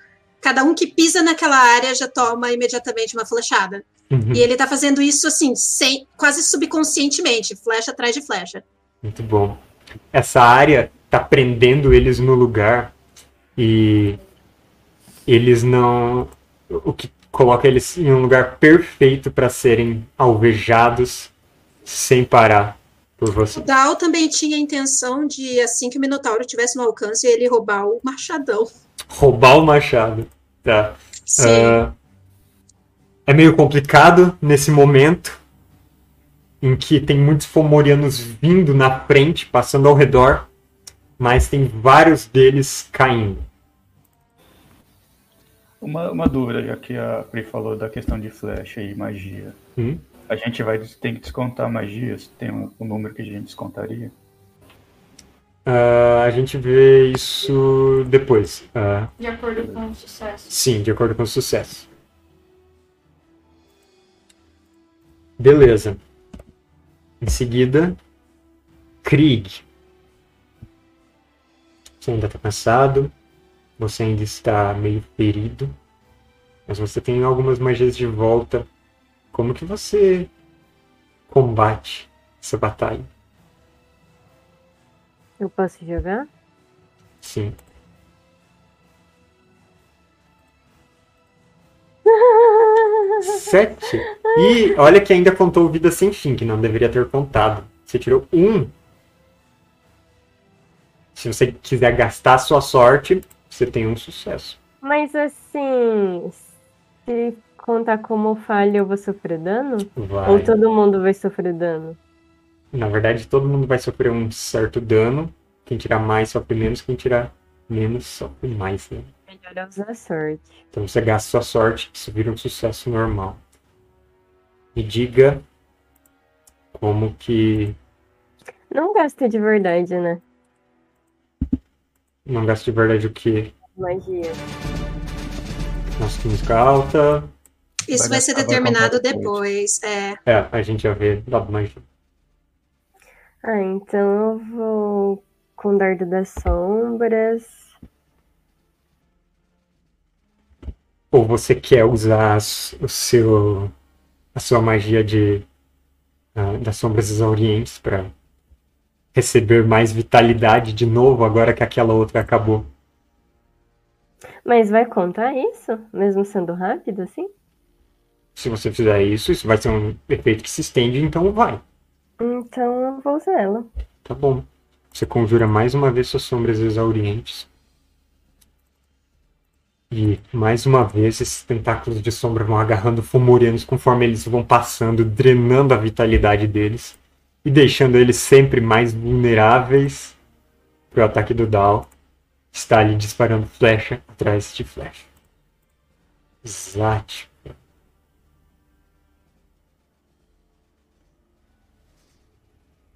cada um que pisa naquela área já toma imediatamente uma flechada. Uhum, E ele tá fazendo isso assim, sem, quase subconscientemente, flecha atrás de flecha. Muito bom. Essa área tá prendendo eles no lugar e eles não. O que coloca eles em um lugar perfeito para serem alvejados sem parar por você. O Dal também tinha a intenção de, assim que o Minotauro tivesse no alcance, ele roubar o machadão. Roubar o machado. Tá. Sim. Ah, é meio complicado nesse momento em que tem muitos fomorianos vindo na frente, passando ao redor, mas tem vários deles caindo. Uma, uma dúvida, já que a Pri falou da questão de flecha e magia. Hum? A gente vai tem que descontar magias? Tem um, um número que a gente descontaria? Ah, a gente vê isso depois. Ah, De acordo com o sucesso. sim, de acordo com o sucesso. Beleza. Em seguida, Krieg. Você ainda está cansado. Você ainda está meio ferido. Mas você tem algumas magias de volta. Como que você combate essa batalha? Eu posso jogar? Sim. Sete. E olha que ainda contou vida sem fim, que não deveria ter contado. Você tirou um. Se você quiser gastar a sua sorte, você tem um sucesso. Mas assim, se contar como falha, eu vou sofrer dano? Vai. Ou todo mundo vai sofrer dano? Na verdade, todo mundo vai sofrer um certo dano. Quem tirar mais sofre menos, quem tirar menos sofre mais, né? Melhor é usar sorte. Então você gasta sua sorte, isso vira um sucesso normal. Me diga como que Não gasta de verdade, né? Não gasta de verdade o que? Magia. Nossa, que música alta. Isso Vai vai ser determinado depois. depois. É. É, a gente já vê dado mais. Ah, então eu vou com o dardo das sombras. Ou você quer usar o seu, a sua magia de ah, das sombras exaurientes para receber mais vitalidade de novo agora que aquela outra acabou. Mas vai contar isso? Mesmo sendo rápido assim? Se você fizer isso, isso vai ser um efeito que se estende, então vai. Então eu vou usar ela. Tá bom. Você conjura mais uma vez suas sombras exaurientes. E mais uma vez esses tentáculos de sombra vão agarrando fomorianos conforme eles vão passando, drenando a vitalidade deles e deixando eles sempre mais vulneráveis para o ataque do Dal. Está ali disparando flecha atrás de flecha. Zat.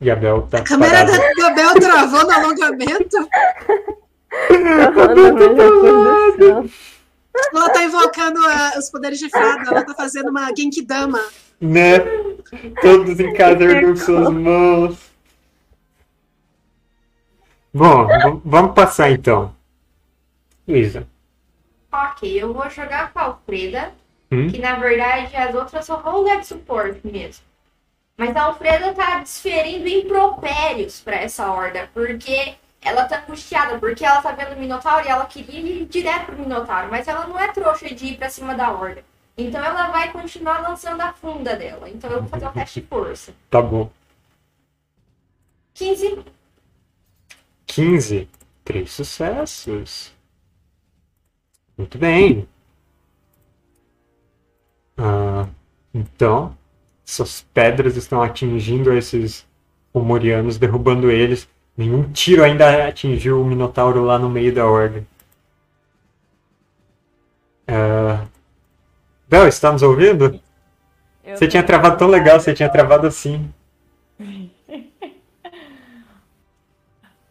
E a Bel tá A câmera parada. da Gabel travou no alongamento. Ela tá invocando a- os poderes de fada. Ela tá fazendo uma Genkidama. Né? Todos em casa erguam suas mãos. Bom, vamos passar então. Luísa. Ok, eu vou jogar com a Alfreda, Hum? que na verdade as outras só vão dar de suporte mesmo. Mas a Alfreda tá desferindo impropérios pra essa horda, porque ela tá angustiada, porque ela tá vendo o Minotauro e ela queria ir direto pro Minotauro, mas ela não é trouxa de ir pra cima da horda. Então ela vai continuar lançando a funda dela. Então eu vou fazer um teste de força. Tá bom. 15. 15. Três sucessos. Muito bem. Ah, então, Suas pedras estão atingindo esses Fomorianos, derrubando eles. Nenhum tiro ainda atingiu o Minotauro lá no meio da ordem. Ah, Bel, está nos ouvindo? Eu Você tinha travado tão legal, você tinha travado assim. Ai,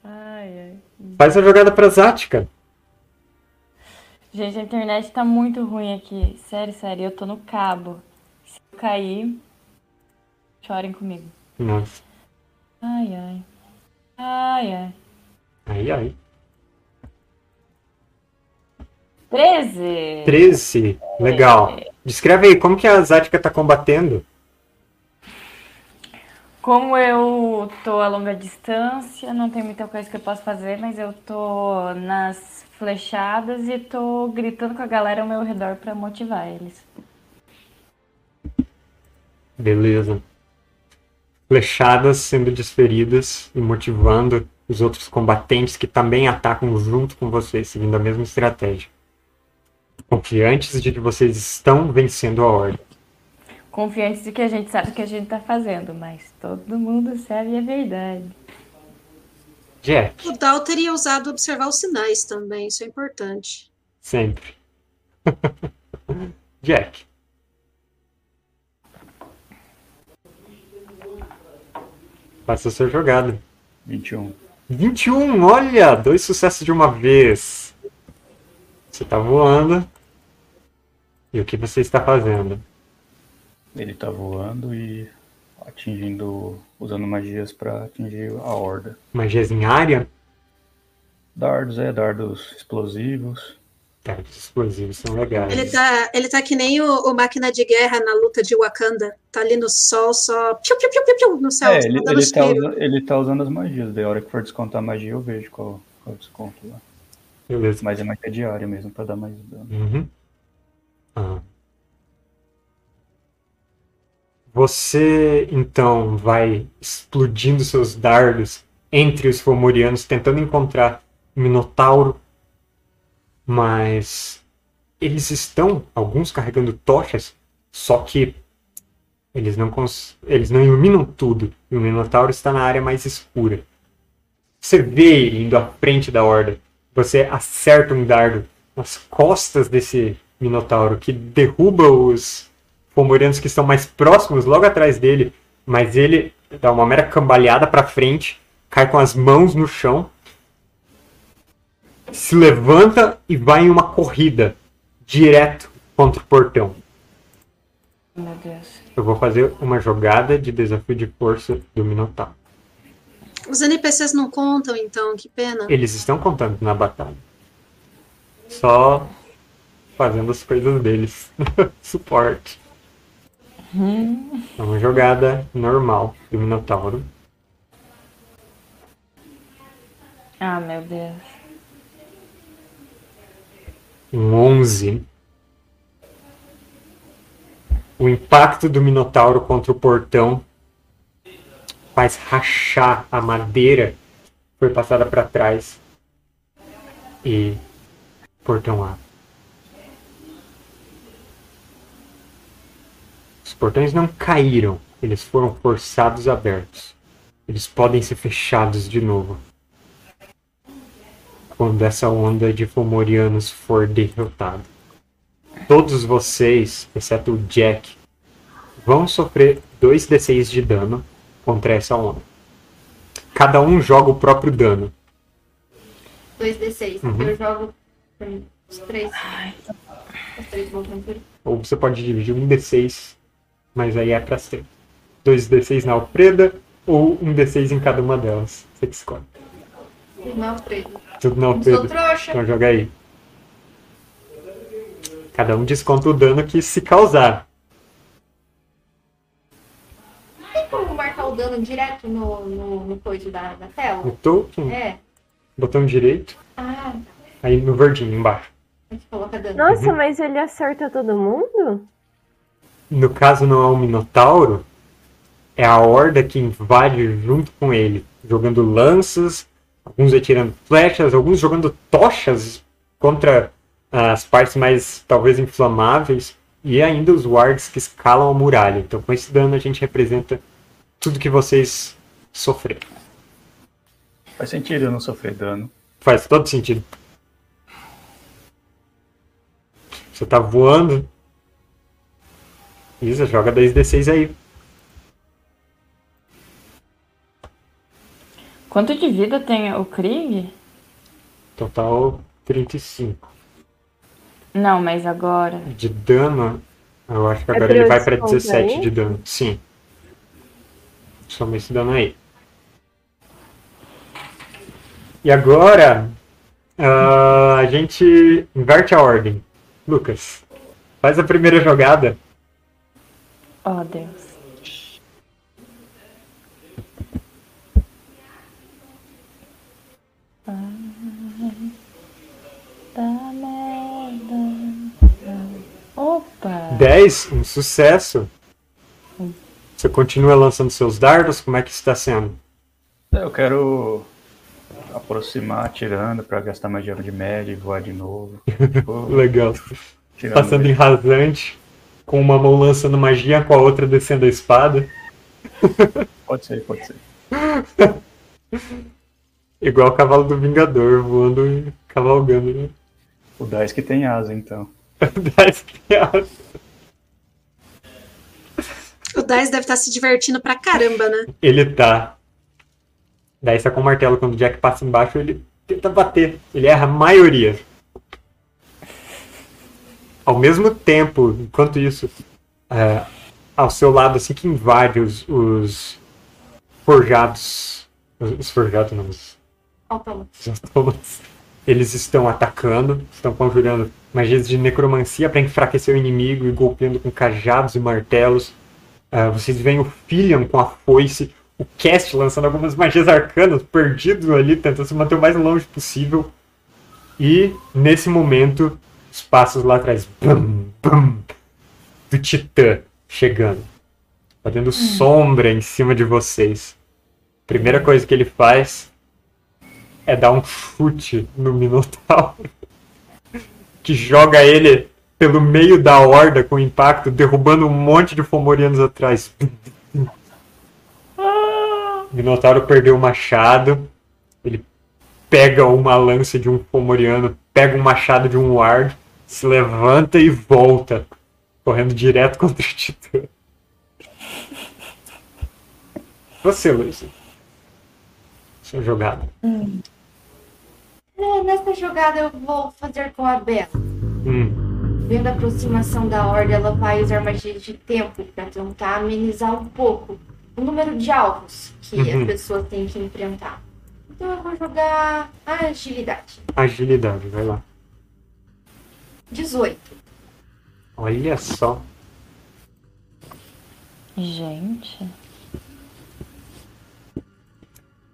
ai. Faz a jogada pra Zática. Gente, a internet tá muito ruim aqui. Sério, sério, eu tô no cabo. Se eu cair, chorem comigo. Nossa. Ai, ai. Ai, ai. Ai, ai. 13! 13. Legal. Descreve aí, como que a Zática tá combatendo? Como eu tô a longa distância, não tem muita coisa que eu possa fazer, mas eu tô nas flechadas e tô gritando com a galera ao meu redor pra motivar eles. Beleza. Flechadas sendo desferidas e motivando os outros combatentes que também atacam junto com vocês, seguindo a mesma estratégia. Confiantes de que vocês estão vencendo a ordem. Confiantes de que a gente sabe o que a gente tá fazendo, mas todo mundo sabe a verdade. Jack, O Dal teria usado observar os sinais também, isso é importante. sempre. Jack. Faça a sua jogada. 21. 21, olha! Dois sucessos de uma vez. Você tá voando. E o que você está fazendo? Ele tá voando e atingindo. usando magias pra atingir a horda. Magias em área? Dardos, é, dardos explosivos. Tá, os explosivos são legais. Ele tá, ele tá que nem o, o máquina de guerra na luta de Wakanda. Tá ali no sol, só piu, piu, piu, piu, piu, no céu, É, ele, ele, tá usando, ele tá usando as magias. Daí a hora que for descontar a magia, eu vejo qual, qual o desconto lá. Beleza. Mas é magia diária mesmo, pra dar mais dano. Uhum. Você então vai explodindo seus dardos entre os Fomorianos, tentando encontrar o Minotauro, mas eles estão, alguns carregando tochas, só que eles não, eles não iluminam tudo, e o Minotauro está na área mais escura. Você vê ele indo à frente da horda, você acerta um dardo nas costas desse Minotauro, que derruba os Fomorianos que estão mais próximos, logo atrás dele, mas ele dá uma mera cambalhada para frente, cai com as mãos no chão, se levanta e vai em uma corrida direto contra o portão. Meu Deus. Eu vou fazer uma jogada de desafio de força do Minotauro. Os NPCs não contam, então, que pena. Eles estão contando na batalha. Só fazendo as coisas deles. Suporte. É uma jogada normal do Minotauro. Ah, meu Deus. Um 11. O impacto do Minotauro contra o portão faz rachar a madeira que foi passada para trás. E o portão abre. Portões não caíram, eles foram forçados abertos. Eles podem ser fechados de novo. Quando essa onda de Fomorianos for derrotada. Todos vocês, exceto o Jack, vão sofrer 2d6 de dano contra essa onda. Cada um joga o próprio dano. 2d6. Uhum. Eu jogo os três. Os três vão. Ou você pode dividir um d6, mas aí é pra ser. 2d6 na Alfreda ou um d6 em cada uma delas. Você que escolhe. Não, três. Tudo na trouxa. Então joga aí. Cada um desconta o dano que se causar. Tem como marcar o dano direto no, no, no coisa da, da tela? No token, É. botão direito, Ah, aí no verdinho embaixo. a gente coloca dano. Nossa, mas ele acerta todo mundo? No caso não é um Minotauro, é a horda que invade junto com ele, jogando lanças, alguns atirando flechas, alguns jogando tochas contra as partes mais talvez inflamáveis. e ainda os wards que escalam a muralha. Então com esse dano a gente representa tudo que vocês sofreram. Faz sentido eu não sofrer dano. Faz todo sentido. Você tá voando. Isa, joga 2d6 aí. Quanto de vida tem o Krieg? Total 35. Não, mas agora. De dano, eu acho que É agora pra ele vai pra descontar 17 aí? de dano. Sim. Soma esse dano aí. E agora, ah, a gente inverte a ordem. Lucas, faz a primeira jogada. Oh, Deus. Tá merda. Opa! 10, um sucesso. Você continua lançando seus dardos? Como é que está sendo? Eu quero aproximar, atirando pra gastar mais dinheiro de média e voar de novo. Tipo, Legal. tirando Passando em rasante, com uma mão lançando magia, com a outra descendo a espada. Pode ser, pode ser. Igual o cavalo do Vingador, voando e cavalgando. Né? O Dice que tem asa, então. Dez piadas. O Dais deve estar se divertindo pra caramba, né? Ele tá. Daí está com o martelo. Quando o Jack passa embaixo, ele tenta bater. Ele erra a maioria. Ao mesmo tempo, enquanto isso, é, ao seu lado, assim que invade os, os forjados. Os, os forjados, não, os, Autômato. os autômatos, Eles estão atacando, estão conjurando magias de necromancia para enfraquecer o inimigo e golpeando com cajados e martelos. Ah, vocês veem o Filion com a foice, o Cast lançando algumas magias arcanas, perdido ali, tentando se manter o mais longe possível. E, nesse momento, os passos lá atrás bum, bum, do Titã chegando, fazendo sombra em cima de vocês. Primeira coisa que ele faz é dar um chute no Minotauro, que joga ele pelo meio da horda com impacto, derrubando um monte de Fomorianos atrás. O Minotauro perdeu o machado. Ele pega uma lança de um Fomoriano, pega um machado de um Ward, se levanta e volta, correndo direto contra o Titã. Você, Luiz. Sua jogada. É, nessa jogada eu vou fazer com a Bela. Hum, Vendo a aproximação da Horda, ela vai usar magia de tempo para tentar amenizar um pouco o número de alvos que Uhum. as pessoas têm que enfrentar. Então eu vou jogar agilidade. agilidade, vai lá. 18. Olha só. Gente.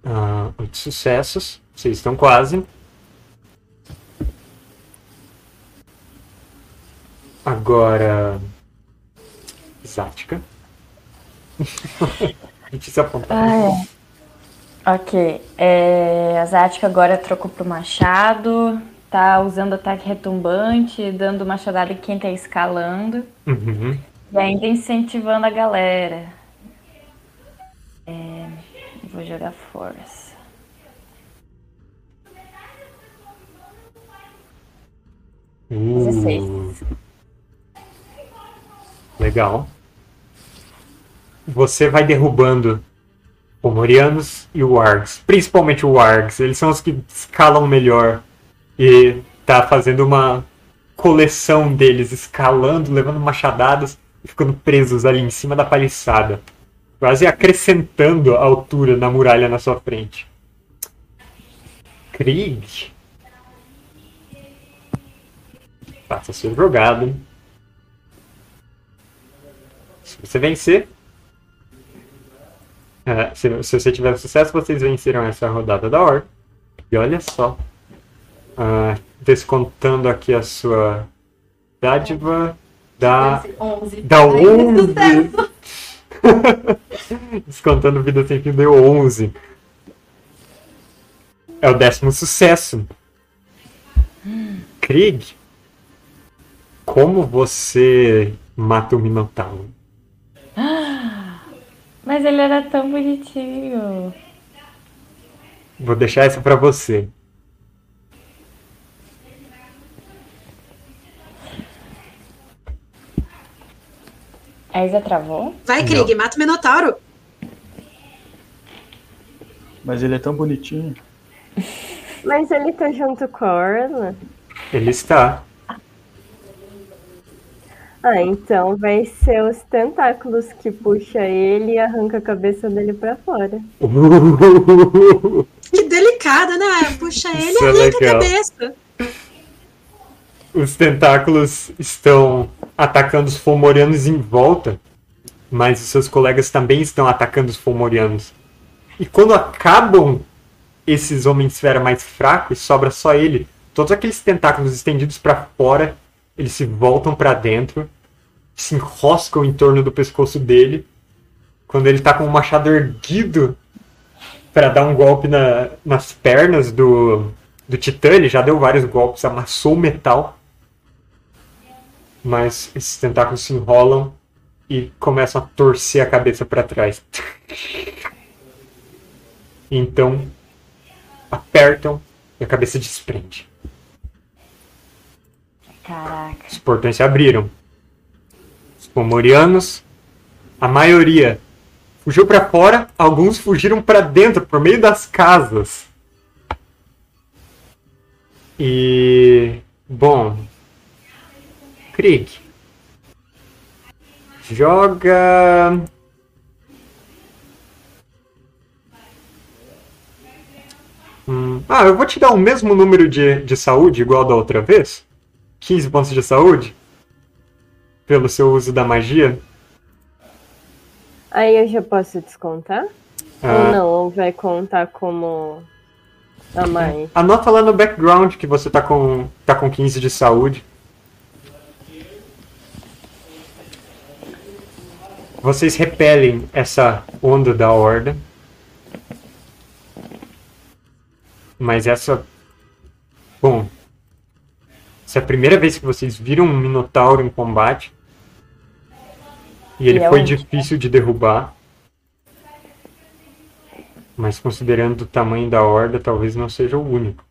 Ah, oito sucessos. Vocês estão quase. Agora. Zática. Difícil apontar. Ah, é. Ok. É, a Zática agora trocou pro machado. Tá usando ataque retumbante, dando machadada em quem tá escalando. Uhum. E ainda incentivando a galera. É, vou jogar força. Uh, 16. legal. Você vai derrubando o Morianos e o Wargs. Principalmente o Wargs. Eles são os que escalam melhor. E tá fazendo uma coleção deles, escalando, levando machadadas e ficando presos ali em cima da paliçada. Quase acrescentando a altura na muralha na sua frente. Krieg. Faça sua jogada. Se você vencer. é, se, se você tiver sucesso, vocês venceram essa rodada da Ordem. E olha só. Ah, descontando aqui a sua dádiva. Dá. 11. Dá Ai, 11. sucesso. Descontando vida sem fim deu 11. É o décimo sucesso. Krieg. como você mata o Minotauro? Mas ele era tão bonitinho. Vou deixar essa pra você. A Isa travou? Vai. Krieg, mata o Minotauro. Mas ele é tão bonitinho. Mas ele tá junto com a Orla? Ele está. Ah, então vai ser os tentáculos que puxa ele e arranca a cabeça dele pra fora. Que delicada, né? Puxa ele e é arranca a legal. cabeça. Os tentáculos estão atacando os Fomorianos em volta, mas os seus colegas também estão atacando os Fomorianos. E quando acabam esses Homem-Esfera mais fracos, sobra só ele. Todos aqueles tentáculos estendidos para fora, eles se voltam para dentro, se enroscam em torno do pescoço dele. Quando ele tá com o machado erguido para dar um golpe na- nas pernas do, do Titã, ele já deu vários golpes, amassou o metal. Mas esses tentáculos se enrolam e começam a torcer a cabeça para trás. Então, apertam e a cabeça desprende. Caraca. Os portões se abriram. Os pomorianos, a maioria fugiu para fora, alguns fugiram para dentro, por meio das casas. E bom, Krieg, joga Hum, Ah, eu vou te dar o mesmo número de, de saúde, igual da outra vez. 15 pontos de saúde. Pelo seu uso da magia. Aí eu já posso descontar? Ou Ah, não? Ou vai contar como a mais? Anota lá no background que você tá com, tá com 15 de saúde. Vocês repelem essa onda da horda. Mas essa. Bom. Essa é a primeira vez que vocês viram um Minotauro em combate. E ele E é foi onde? difícil de derrubar. Mas considerando o tamanho da horda, talvez não seja o único.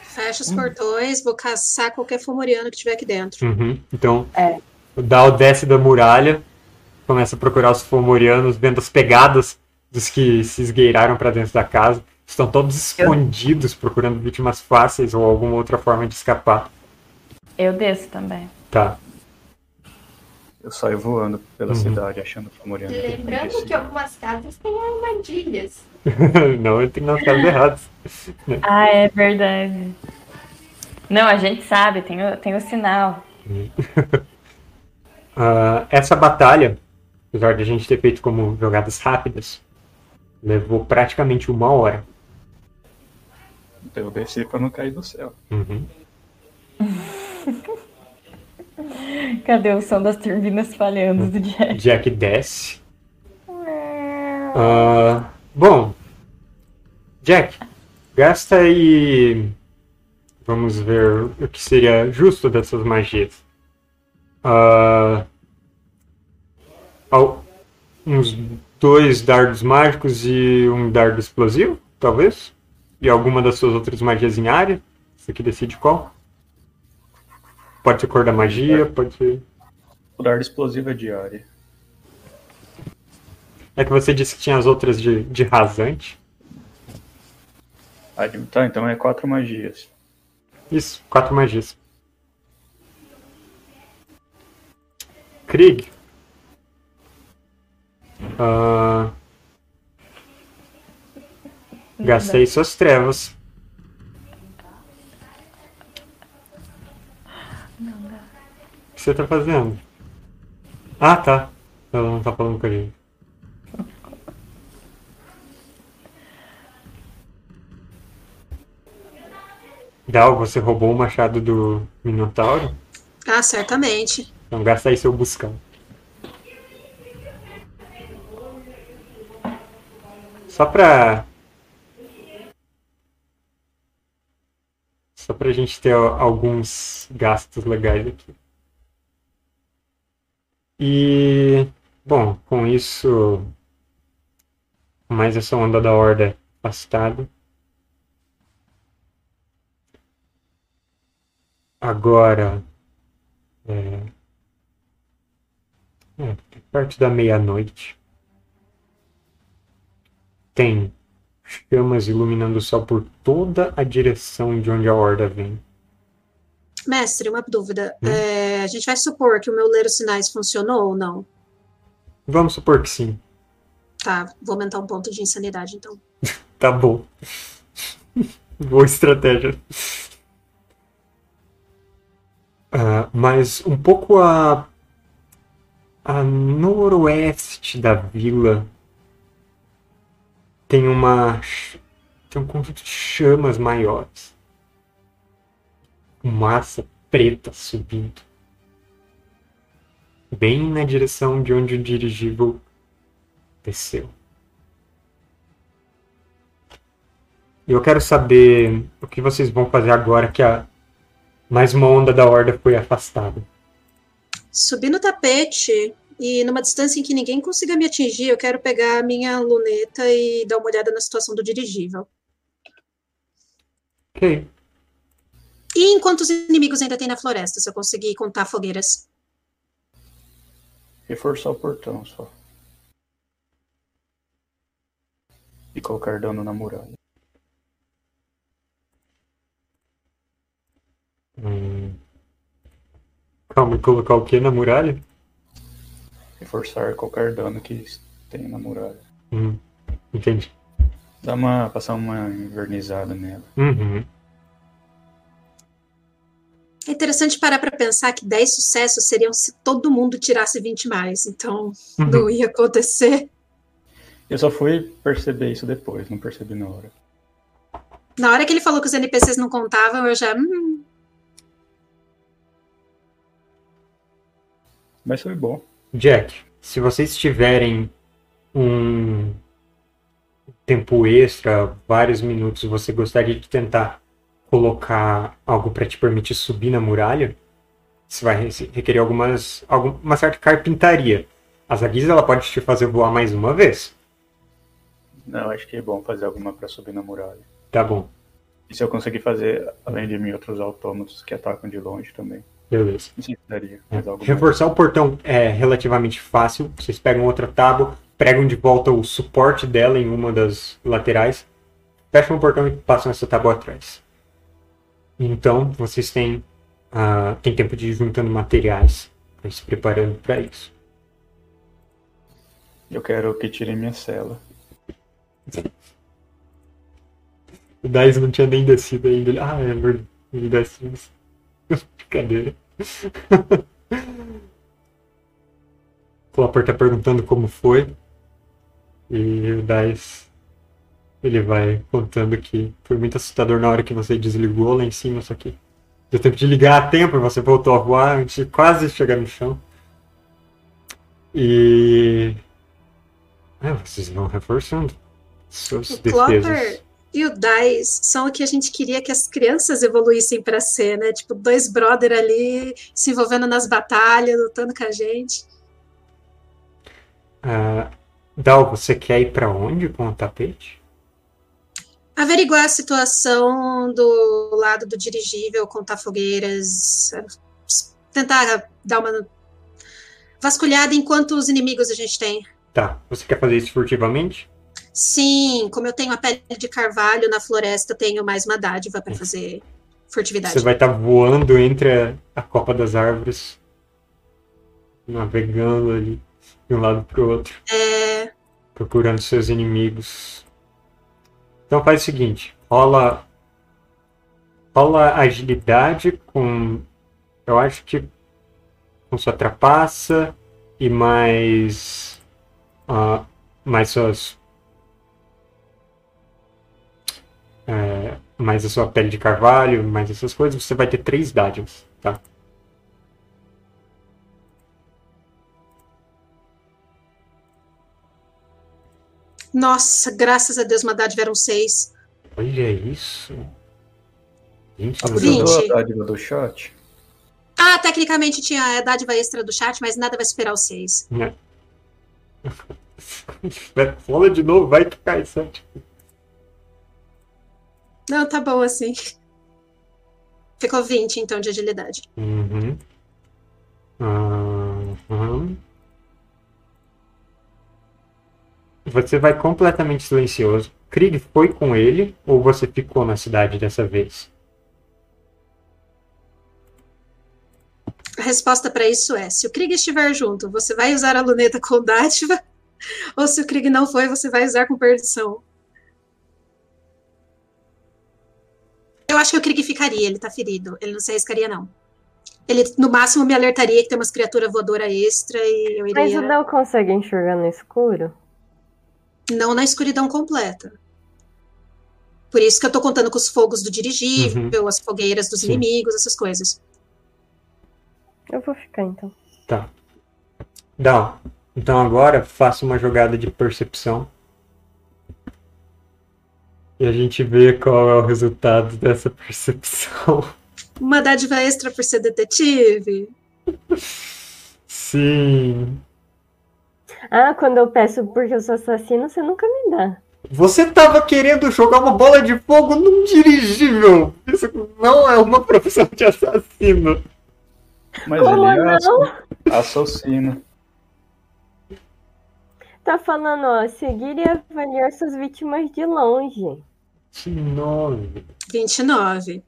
Fecha os portões, vou caçar qualquer fomoriano que tiver aqui dentro. Uhum. Então, É. o Dal desce da muralha, começa a procurar os Fomorianos, vendo as pegadas dos que se esgueiraram para dentro da casa. Estão todos escondidos, procurando vítimas fáceis ou alguma outra forma de escapar. Eu desço também. Tá. Eu saio voando pela Uhum. cidade, achando que o Moriano Lembrando que algumas casas têm armadilhas. não, eu tenho nas casas erradas. Ah, é verdade. Não, a gente sabe, tem o, tem o sinal. Ah, essa batalha, apesar de a gente ter feito como jogadas rápidas, levou praticamente uma hora. Eu desci pra não cair do céu. Uhum. Cadê o som das turbinas falhando do Jack? Jack desce. Ah, bom, Jack, gasta aí. Vamos ver o que seria justo dessas magias. Al- uns dois dardos mágicos e um dardo explosivo, talvez? E alguma das suas outras magias em área? Você que decide qual? Pode ser cor da magia, pode ser. O dardo explosivo é diário. É que você disse que tinha as outras de, de rasante. Ah, tá, então é quatro magias. Isso, quatro magias. Krieg. Ah, gastei suas trevas. O que você tá fazendo? Ah, tá. Ela não tá falando com a gente. Dal, você roubou o machado do Minotauro? Ah, certamente. Então gasta aí seu buscão. Só pra. Só pra gente ter alguns gastos legais aqui. E, bom, com isso, mais essa onda da horda afastada. Agora, é, é, perto da meia-noite, tem chamas iluminando o céu por toda a direção de onde a horda vem. Mestre, uma dúvida. Hum? É, a gente vai supor que o meu ler os sinais funcionou ou não? Vamos supor que sim. Tá, vou aumentar um ponto de insanidade, então. Tá bom. Boa estratégia. Ah, mas um pouco a, a noroeste da vila tem uma tem um conjunto de chamas maiores. Massa preta subindo. Bem na direção de onde o dirigível desceu. E eu quero saber o que vocês vão fazer agora que a mais uma onda da horda foi afastada. Subir no tapete e numa distância em que ninguém consiga me atingir, eu quero pegar a minha luneta e dar uma olhada na situação do dirigível. Ok. E enquanto os inimigos ainda tem na floresta, se eu conseguir contar fogueiras. Reforçar o portão só. E colocar dano na muralha. Hum. Calma, e colocar o que na muralha? Reforçar qualquer dano que tem na muralha. Hum. Entendi. Dá uma. passar uma invernizada nela. Uhum. É interessante parar para pensar que 10 sucessos seriam se todo mundo tirasse 20 mais. Então, Uhum. não ia acontecer. Eu só fui perceber isso depois, não percebi na hora. Na hora que ele falou que os NPCs não contavam, eu já. Hum, Mas foi bom. Jack, se vocês tiverem um tempo extra, vários minutos, você gostaria de tentar colocar algo para te permitir subir na muralha? Isso vai re- requerer algumas, algum- uma certa carpintaria. A Zagiza ela pode te fazer voar mais uma vez. Não, acho que é bom fazer alguma pra subir na muralha. Tá bom, E se eu conseguir fazer, além de mim, outros autômatos que atacam de longe também. Beleza. Daria. É. Algo mais. Reforçar o portão é relativamente fácil. Vocês pegam outra tábua, pregam de volta o suporte dela em uma das laterais, fecham o portão e passam essa tábua atrás. Então, vocês têm, ah, têm tempo de ir juntando materiais ir se preparando para isso. Eu quero que tirem minha cela. O Dais não tinha nem descido ainda. Ah, é verdade. Ele desce. Brincadeira. O Flopper tá perguntando como foi. E o Dais. Ele vai contando que foi muito assustador na hora que você desligou lá em cima, só que deu tempo de ligar a tempo e você voltou a voar antes de quase chegar no chão. E. Ah, vocês vão reforçando suas o defesas. Clopper e o Dice são o que a gente queria que as crianças evoluíssem para ser, né? Tipo, dois brother ali se envolvendo nas batalhas, lutando com a gente. Ah, Dal, você quer ir pra onde com o tapete? Averiguar a situação do lado do dirigível, contar fogueiras, tentar dar uma vasculhada em quantos inimigos a gente tem. Tá, você quer fazer isso furtivamente? Sim, como eu tenho a pele de carvalho na floresta, eu tenho mais uma dádiva para fazer furtividade. Você vai estar voando entre a, a copa das árvores, navegando ali de um lado pro outro, É, procurando seus inimigos. Então faz o seguinte, rola rola agilidade com eu acho que com sua trapaça e mais ah, mais suas é, mais a sua pele de carvalho, mais essas coisas, você vai ter três dádivas, tá? nossa, graças a Deus, uma dádiva eram seis. Olha isso. 20 Ah, você a dádiva do shot? Ah, tecnicamente tinha a dádiva extra do chat, mas nada vai superar os seis. Rola de novo, vai que cai, Santi. Não, tá bom assim. Ficou 20, então, de agilidade. Uhum. Aham. Você vai completamente silencioso. Krieg foi com ele ou você ficou na cidade dessa vez? A resposta para isso é: se o Krieg estiver junto, você vai usar a luneta com dádiva? Ou se o Krieg não foi, você vai usar com perdição? Acho que o Krieg ficaria, ele tá ferido. Ele não se arriscaria, não. Ele, no máximo, me alertaria que tem umas criaturas voadoras extra e eu Mas iria. o Del consegue enxergar no escuro? Não na escuridão completa. Por isso que eu tô contando com os fogos do dirigível, as fogueiras dos Sim. inimigos, essas coisas. Eu vou ficar então. Tá. Dá. Então agora faça uma jogada de percepção. E a gente vê qual é o resultado dessa percepção. Uma dádiva extra por ser detetive. Sim. Ah, quando eu peço porque eu sou assassino, você nunca me dá. Você tava querendo jogar uma bola de fogo num dirigível. Isso não é uma profissão de assassino. Mas Como ele é não? assassino. Tá falando, ó, seguir e avaliar suas vítimas de longe. 29. 29.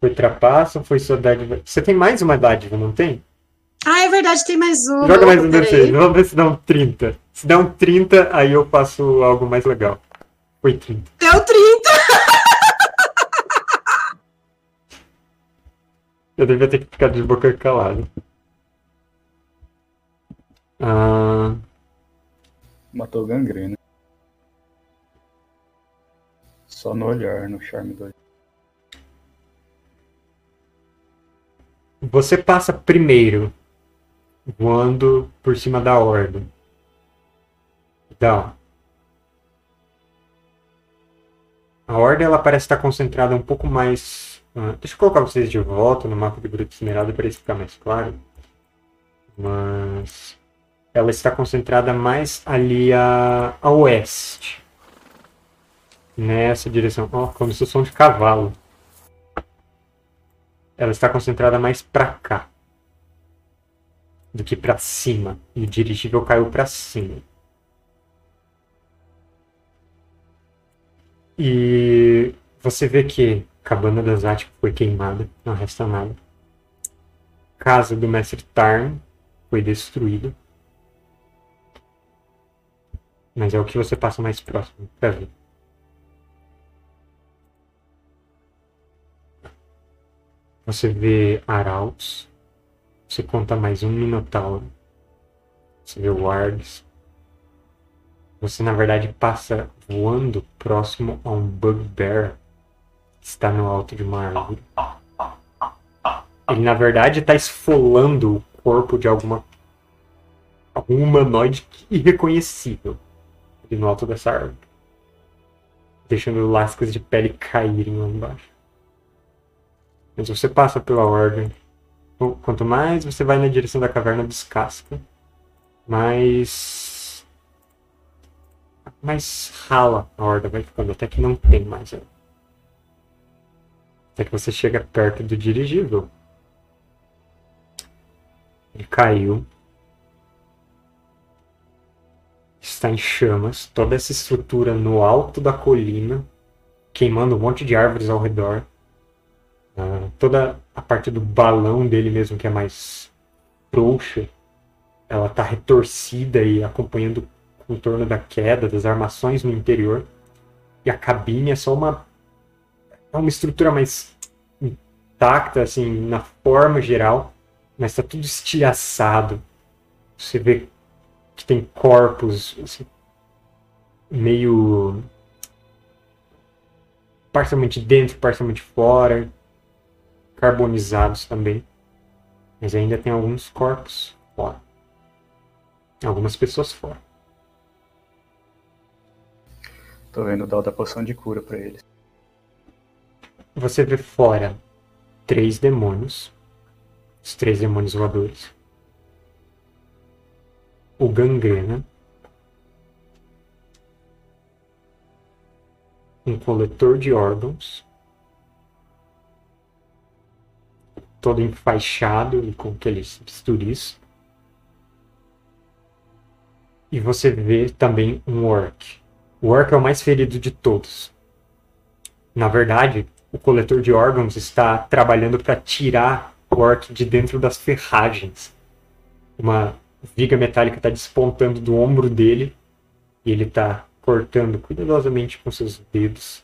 Foi trapaça ou foi sua dádiva? Você tem mais uma dádiva, não tem? Ah, é verdade, tem mais uma. Joga mais um Peraí. D6. Vamos ver se dá um 30. Se dá um 30, aí eu faço algo mais legal. Foi 30. Deu 30. Eu devia ter que ficar de boca calada. Ah, Matou gangrena. Só no olhar, no charme do olhar. você passa primeiro, voando por cima da ordem. Dá. A ordem ela parece estar concentrada um pouco mais. ah, deixa eu colocar vocês de volta no mapa de Gruta Esmeralda para isso ficar mais claro. Mas ela está concentrada mais ali a, a oeste. Nessa direção. Ó, começou o som de cavalo. Ela está concentrada mais para cá do que para cima. E o dirigível caiu para cima. E você vê que a cabana das Áticas foi queimada, não resta nada. Casa do mestre Tarn foi destruída. Mas é o que você passa mais próximo pra ver. Você vê arautos. Você conta mais um minotauro. Você vê wargs. Você na verdade passa voando próximo a um bugbear que está no alto de uma árvore. Ele na verdade está esfolando o corpo de alguma algum humanoide irreconhecível ali no alto dessa árvore, deixando lascas de pele caírem lá embaixo. Mas você passa pela ordem. Quanto mais você vai na direção da caverna descasca, mais mais rala a horda vai ficando, até que não tem mais ela. Até que você chega perto do dirigível. Ele caiu. Está em chamas. Toda essa estrutura no alto da colina, queimando um monte de árvores ao redor. Ah, toda a parte do balão dele mesmo, que é mais frouxa, ela está retorcida e acompanhando o contorno da queda, das armações no interior. E a cabine é só uma. É uma estrutura mais intacta, assim, na forma geral, mas está tudo estilhaçado. Você vê que tem corpos assim, meio. parcialmente dentro, parcialmente fora, carbonizados também. Mas ainda tem alguns corpos fora. Algumas pessoas fora. Tô vendo o Dal da poção de cura pra eles. você vê fora três demônios. Os três demônios voadores. O Gangrena. Um coletor de órgãos. Todo enfaixado e com aqueles bisturis. E você vê também um orc. O orc é o mais ferido de todos. Na verdade, o coletor de órgãos está trabalhando para tirar o orc de dentro das ferragens. Uma viga metálica está despontando do ombro dele e ele está cortando cuidadosamente com seus dedos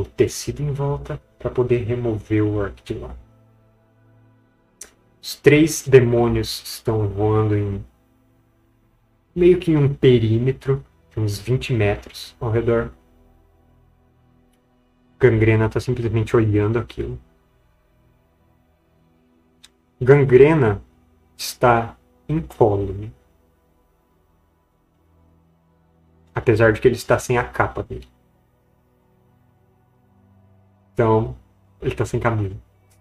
o tecido em volta para poder remover o orc de lá. Os três demônios estão voando em meio que em um perímetro uns 20 metros ao redor. Gangrena está simplesmente olhando aquilo. Gangrena está incólume. Apesar de que ele está sem a capa dele. Então, ele está sem camisa.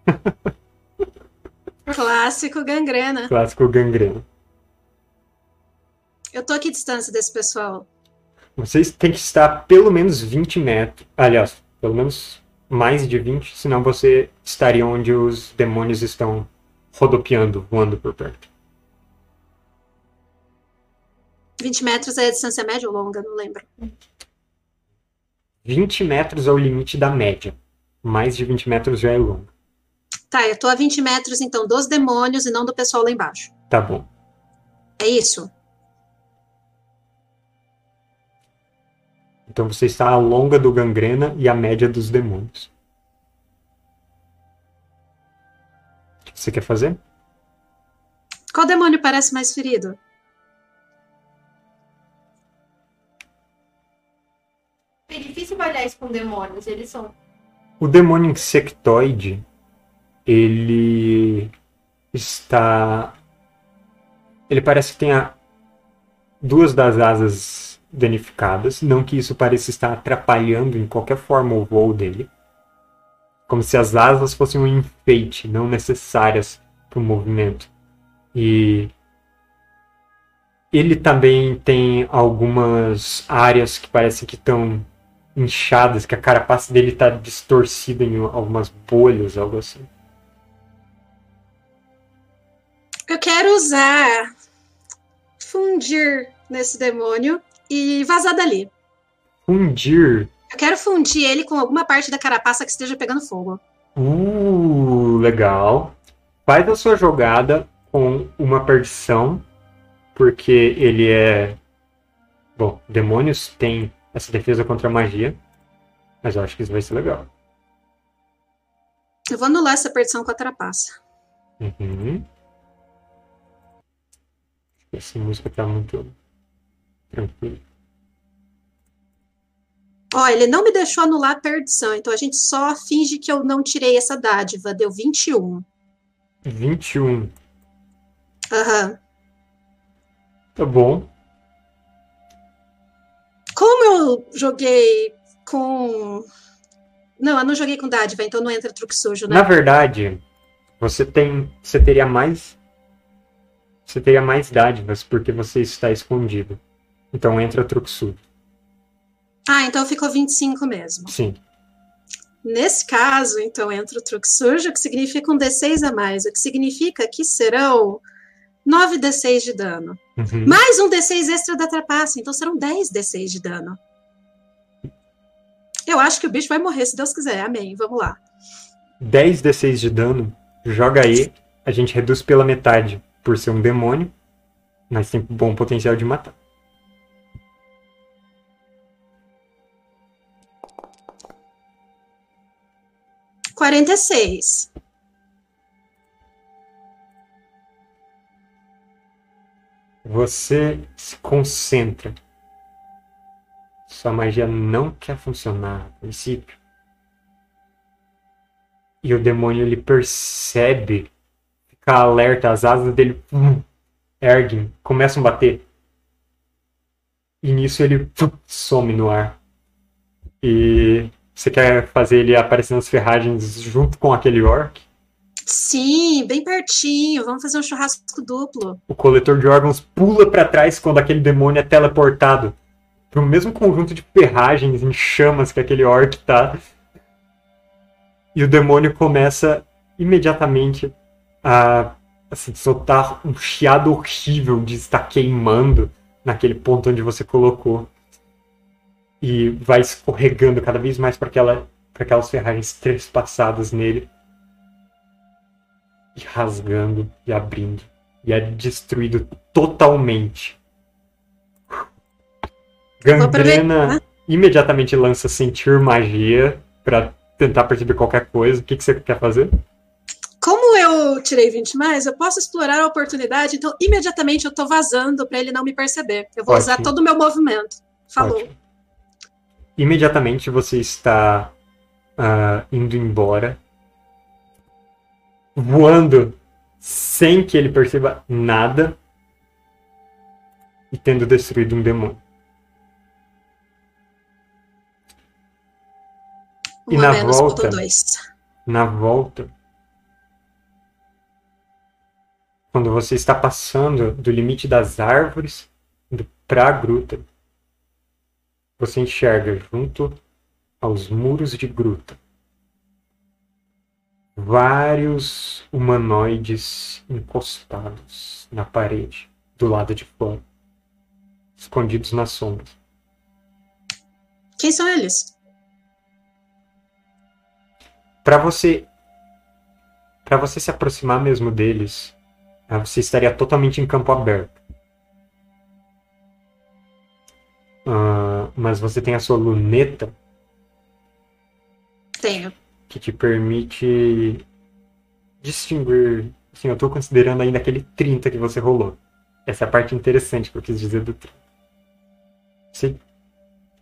Clássico gangrena. Clássico gangrena. Eu tô aqui distância desse pessoal. Vocês têm que estar pelo menos 20 metros. Aliás, pelo menos mais de 20, senão você estaria onde os demônios estão rodopiando, voando por perto. 20 metros é a distância média ou longa? Não lembro. 20 metros é o limite da média. Mais de 20 metros já é longo. Tá, eu tô a 20 metros então dos demônios e não do pessoal lá embaixo. Tá bom. É isso? Então você está a longa do gangrena e a média dos demônios. O que você quer fazer? Qual demônio parece mais ferido? É difícil avaliar isso com demônios, eles são. O demônio insectoide, ele está. Ele parece que tem duas das asas danificadas, não que isso pareça estar atrapalhando em qualquer forma o voo dele. Como se as asas fossem um enfeite, não necessárias para o movimento. E ele também tem algumas áreas que parecem que estão inchadas, que a carapaça dele está distorcida em algumas bolhas, algo assim. Eu quero usar fundir nesse demônio e vazar dali. Fundir. Eu quero fundir ele com alguma parte da carapaça que esteja pegando fogo. Uh, legal. Faz a sua jogada com uma perdição, porque ele é. Bom, demônios têm essa defesa contra a magia, mas eu acho que isso vai ser legal. Eu vou anular essa perdição com a trapaça. Uhum. Essa música tá muito tranquila. Ó, ele não me deixou anular a perdição, então a gente só finge que eu não tirei essa dádiva. Deu 21. 21. Aham. Tá bom. Como eu joguei com. Não, eu não joguei com dádiva, então não entra truque sujo, né? Na verdade, você tem. Você teria mais. Você teria mais dádivas porque você está escondido. Então entra truque sujo. Ah, então ficou 25 mesmo. Sim. Nesse caso, então, entra o truque sujo, que significa um D6 a mais, o que significa que serão 9 D6 de dano. Uhum. Mais um D6 extra da trapaça, então serão 10 D6 de dano. Eu acho que o bicho vai morrer, se Deus quiser. Amém. Vamos lá. 10 D6 de dano. Joga aí. A gente reduz pela metade por ser um demônio. Mas tem bom potencial de matar. Quarenta e seis. Você se concentra. Sua magia não quer funcionar a princípio. E o demônio ele percebe, fica alerta, as asas dele hum, erguem, começam a bater. E nisso ele hum, some no ar. E Você quer fazer ele aparecer nas ferragens junto com aquele orc? Sim, bem pertinho. Vamos fazer um churrasco duplo. O coletor de órgãos pula pra trás quando aquele demônio é teleportado pro mesmo conjunto de ferragens em chamas que aquele orc tá. E o demônio começa imediatamente a assim, soltar um chiado horrível de estar queimando naquele ponto onde você colocou. E vai escorregando cada vez mais para aquela, aquelas ferragens trespassadas nele. E rasgando e abrindo. E é destruído totalmente. Gangrena imediatamente lança sentir magia para tentar perceber qualquer coisa. O que, que você quer fazer? Como eu tirei 20 mais, eu posso explorar a oportunidade, então imediatamente eu tô vazando para ele não me perceber. Eu vou usar Ótimo. todo o meu movimento. Falou. Ótimo. Imediatamente você está ah, indo embora, voando sem que ele perceba nada e tendo destruído um demônio. E na volta? Na volta, quando você está passando do limite das árvores para a gruta, você enxerga junto aos muros de gruta vários humanoides encostados na parede do lado de fora, escondidos nas sombras. Quem são eles? Para você para você se aproximar mesmo deles, ah, você estaria totalmente em campo aberto. Ah, mas você tem a sua luneta Tenho. Que te permite distinguir. Assim, eu estou considerando ainda aquele 30 que você rolou. Essa é a parte interessante que eu quis dizer do 30. Você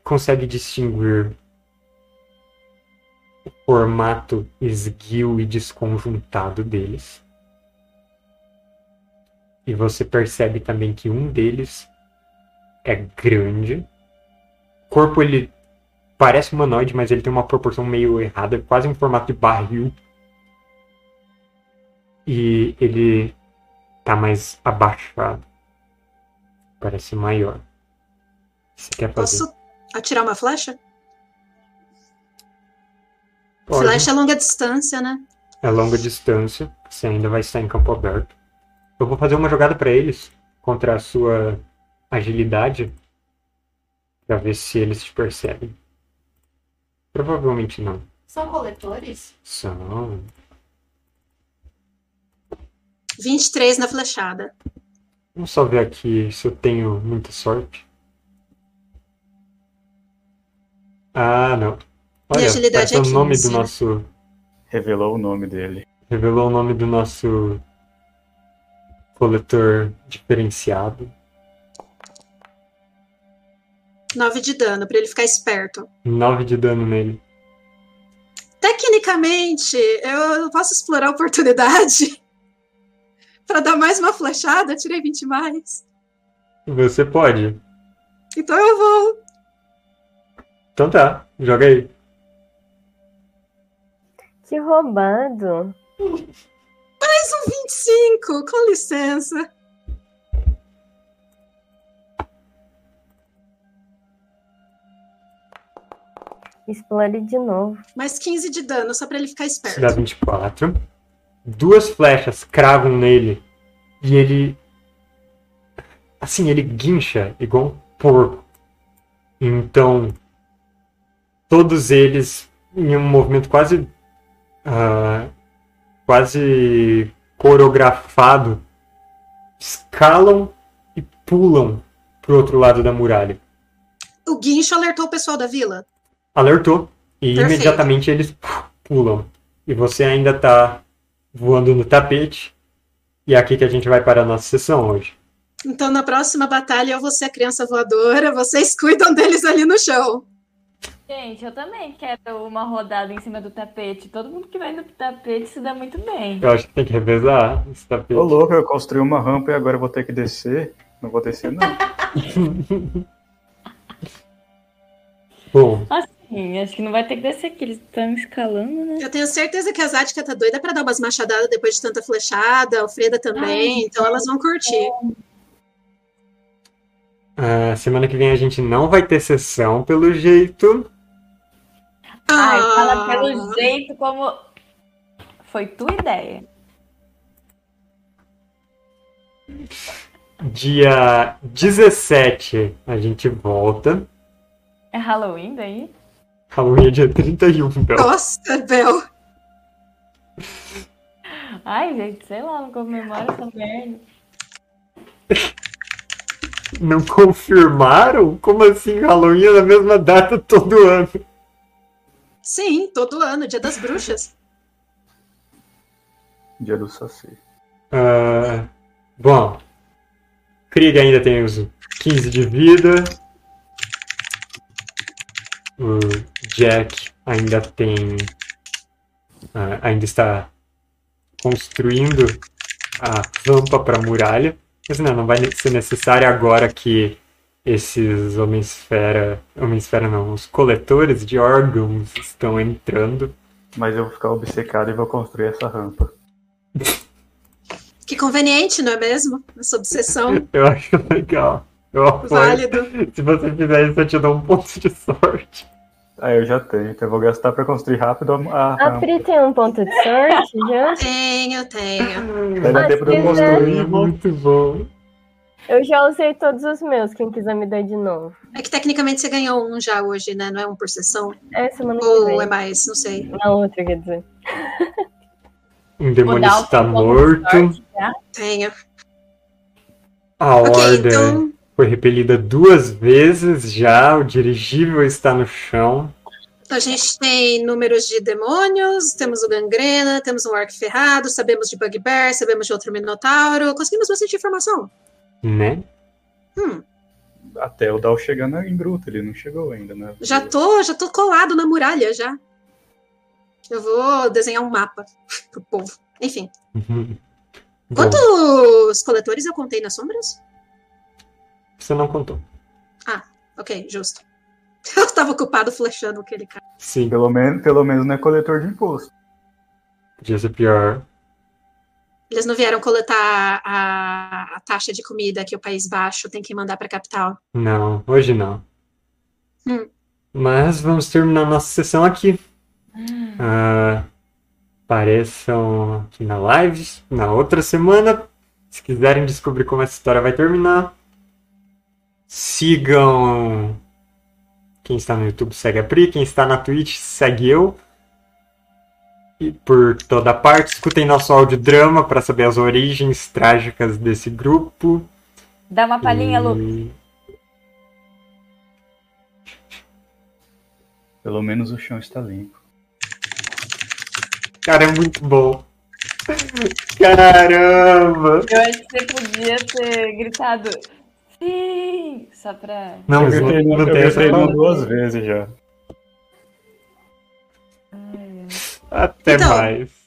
consegue distinguir o formato esguio e desconjuntado deles. E você percebe também que um deles é grande. O corpo ele parece humanoide, mas ele tem uma proporção meio errada, quase um formato de barril. E ele tá mais abaixado. Parece maior. Você quer fazer? Posso atirar uma flecha? Pode. Flecha a longa distância, né? É longa distância. Você ainda vai estar em campo aberto. Eu vou fazer uma jogada para eles contra a sua agilidade para ver se eles te percebem. Provavelmente não. São coletores? São. 23 na flechada. Vamos só ver aqui se eu tenho muita sorte. Ah, não. Olha, agilidade é o nome 15, do nosso. Revelou o nome dele. Revelou o nome do nosso coletor diferenciado. 9 de dano, pra ele ficar esperto. 9 de dano nele. Tecnicamente, eu posso explorar a oportunidade pra dar mais uma flechada. Tirei 20 mais. Você pode. Então eu vou. Então tá, joga aí. Que roubado. Mais um 25, com licença. Explore de novo. Mais 15 de dano, só pra ele ficar Isso dá esperto. 24. Duas flechas cravam nele. E ele. Assim, ele guincha igual um porco. Então. Todos eles, em um movimento quase. ah, quase coreografado, escalam e pulam pro outro lado da muralha. O guincho alertou o pessoal da vila. Alertou. E Perfeito. imediatamente eles pulam. E você ainda tá voando no tapete. E é aqui que a gente vai para a nossa sessão hoje. Então na próxima batalha eu vou ser a criança voadora, vocês cuidam deles ali no chão. Gente, eu também quero uma rodada em cima do tapete. Todo mundo que vai no tapete se dá muito bem. Eu acho que tem que revezar esse tapete. Ô louco, eu construí uma rampa e agora eu vou ter que descer. Não vou descer, não. Bom, Assim, Sim, acho que não vai ter que descer aqui, eles estão escalando, né? Eu tenho certeza que a Zática tá doida pra dar umas machadadas depois de tanta flechada, a Alfreda também, então elas vão curtir. Ah, semana que vem a gente não vai ter sessão, pelo jeito. Ai, fala Ah, pelo jeito como. Foi tua ideia. Dia 17 a gente volta. É Halloween daí? Halloween é dia 31, Bel. Nossa, Bel. Ai, gente, sei lá, não comemora essa merda. Não confirmaram? Como assim Halloween é na mesma data todo ano? Sim, todo ano, dia das bruxas. Dia do Saci. Ah, bom, Krieg ainda tem os 15 de vida. O Jack ainda tem. ah, ainda está construindo a rampa para a muralha. Mas não, não vai ser necessário agora que esses Homem-Esfera. Homem-Esfera não, os coletores de órgãos estão entrando. Mas eu vou ficar obcecado e vou construir essa rampa. Que conveniente, não é mesmo? Essa obsessão. Eu acho legal. Eu apoio. Se você fizer isso, eu te dou um ponto de sorte. Ah, eu já tenho, então eu vou gastar pra construir rápido a A rampa. Pri tem um ponto de sorte já? Tenho, tenho. Dar Ah, de eu construir. Muito bom. Eu já usei todos os meus, quem quiser me dar de novo. É que tecnicamente você ganhou um já hoje, né? Não é um por sessão? É semana que Ou é mais? Não sei. Na outra, quer dizer. Um demônio está morto. sorte. Tenho. A Ok, horda então. Foi repelida duas vezes já. O dirigível está no chão. A gente tem números de demônios, temos o gangrena, temos um orc ferrado, sabemos de bugbear, sabemos de outro minotauro. Conseguimos bastante informação. Né? Hum, Até o Dal chegando em Gruta, ele não chegou ainda, né? já tô, já tô colado na muralha já. Eu vou desenhar um mapa pro povo. Enfim. Bom, Quantos coletores eu contei nas sombras? Você não contou. Ok, justo. Eu tava ocupado flechando aquele cara. Sim, Pelo menos, pelo menos não é coletor de imposto. podia ser pior. Eles não vieram coletar a, a taxa de comida que o País Baixo tem que mandar pra capital. Não, hoje não. Hum. Mas vamos terminar nossa sessão aqui. Ah, apareçam aqui na live na outra semana. Se quiserem descobrir como essa história vai terminar. Sigam. Quem está no YouTube segue a Pri. Quem está na Twitch segue eu. E por toda parte, escutem nosso audiodrama para saber as origens trágicas desse grupo. Dá uma palhinha, Lu. E- Pelo menos o chão está limpo. Cara, é muito bom. Caramba! Eu acho que você podia ter gritado. Sim! Só pra. Não, eu gritei no- duas vezes já. Até Então, mais.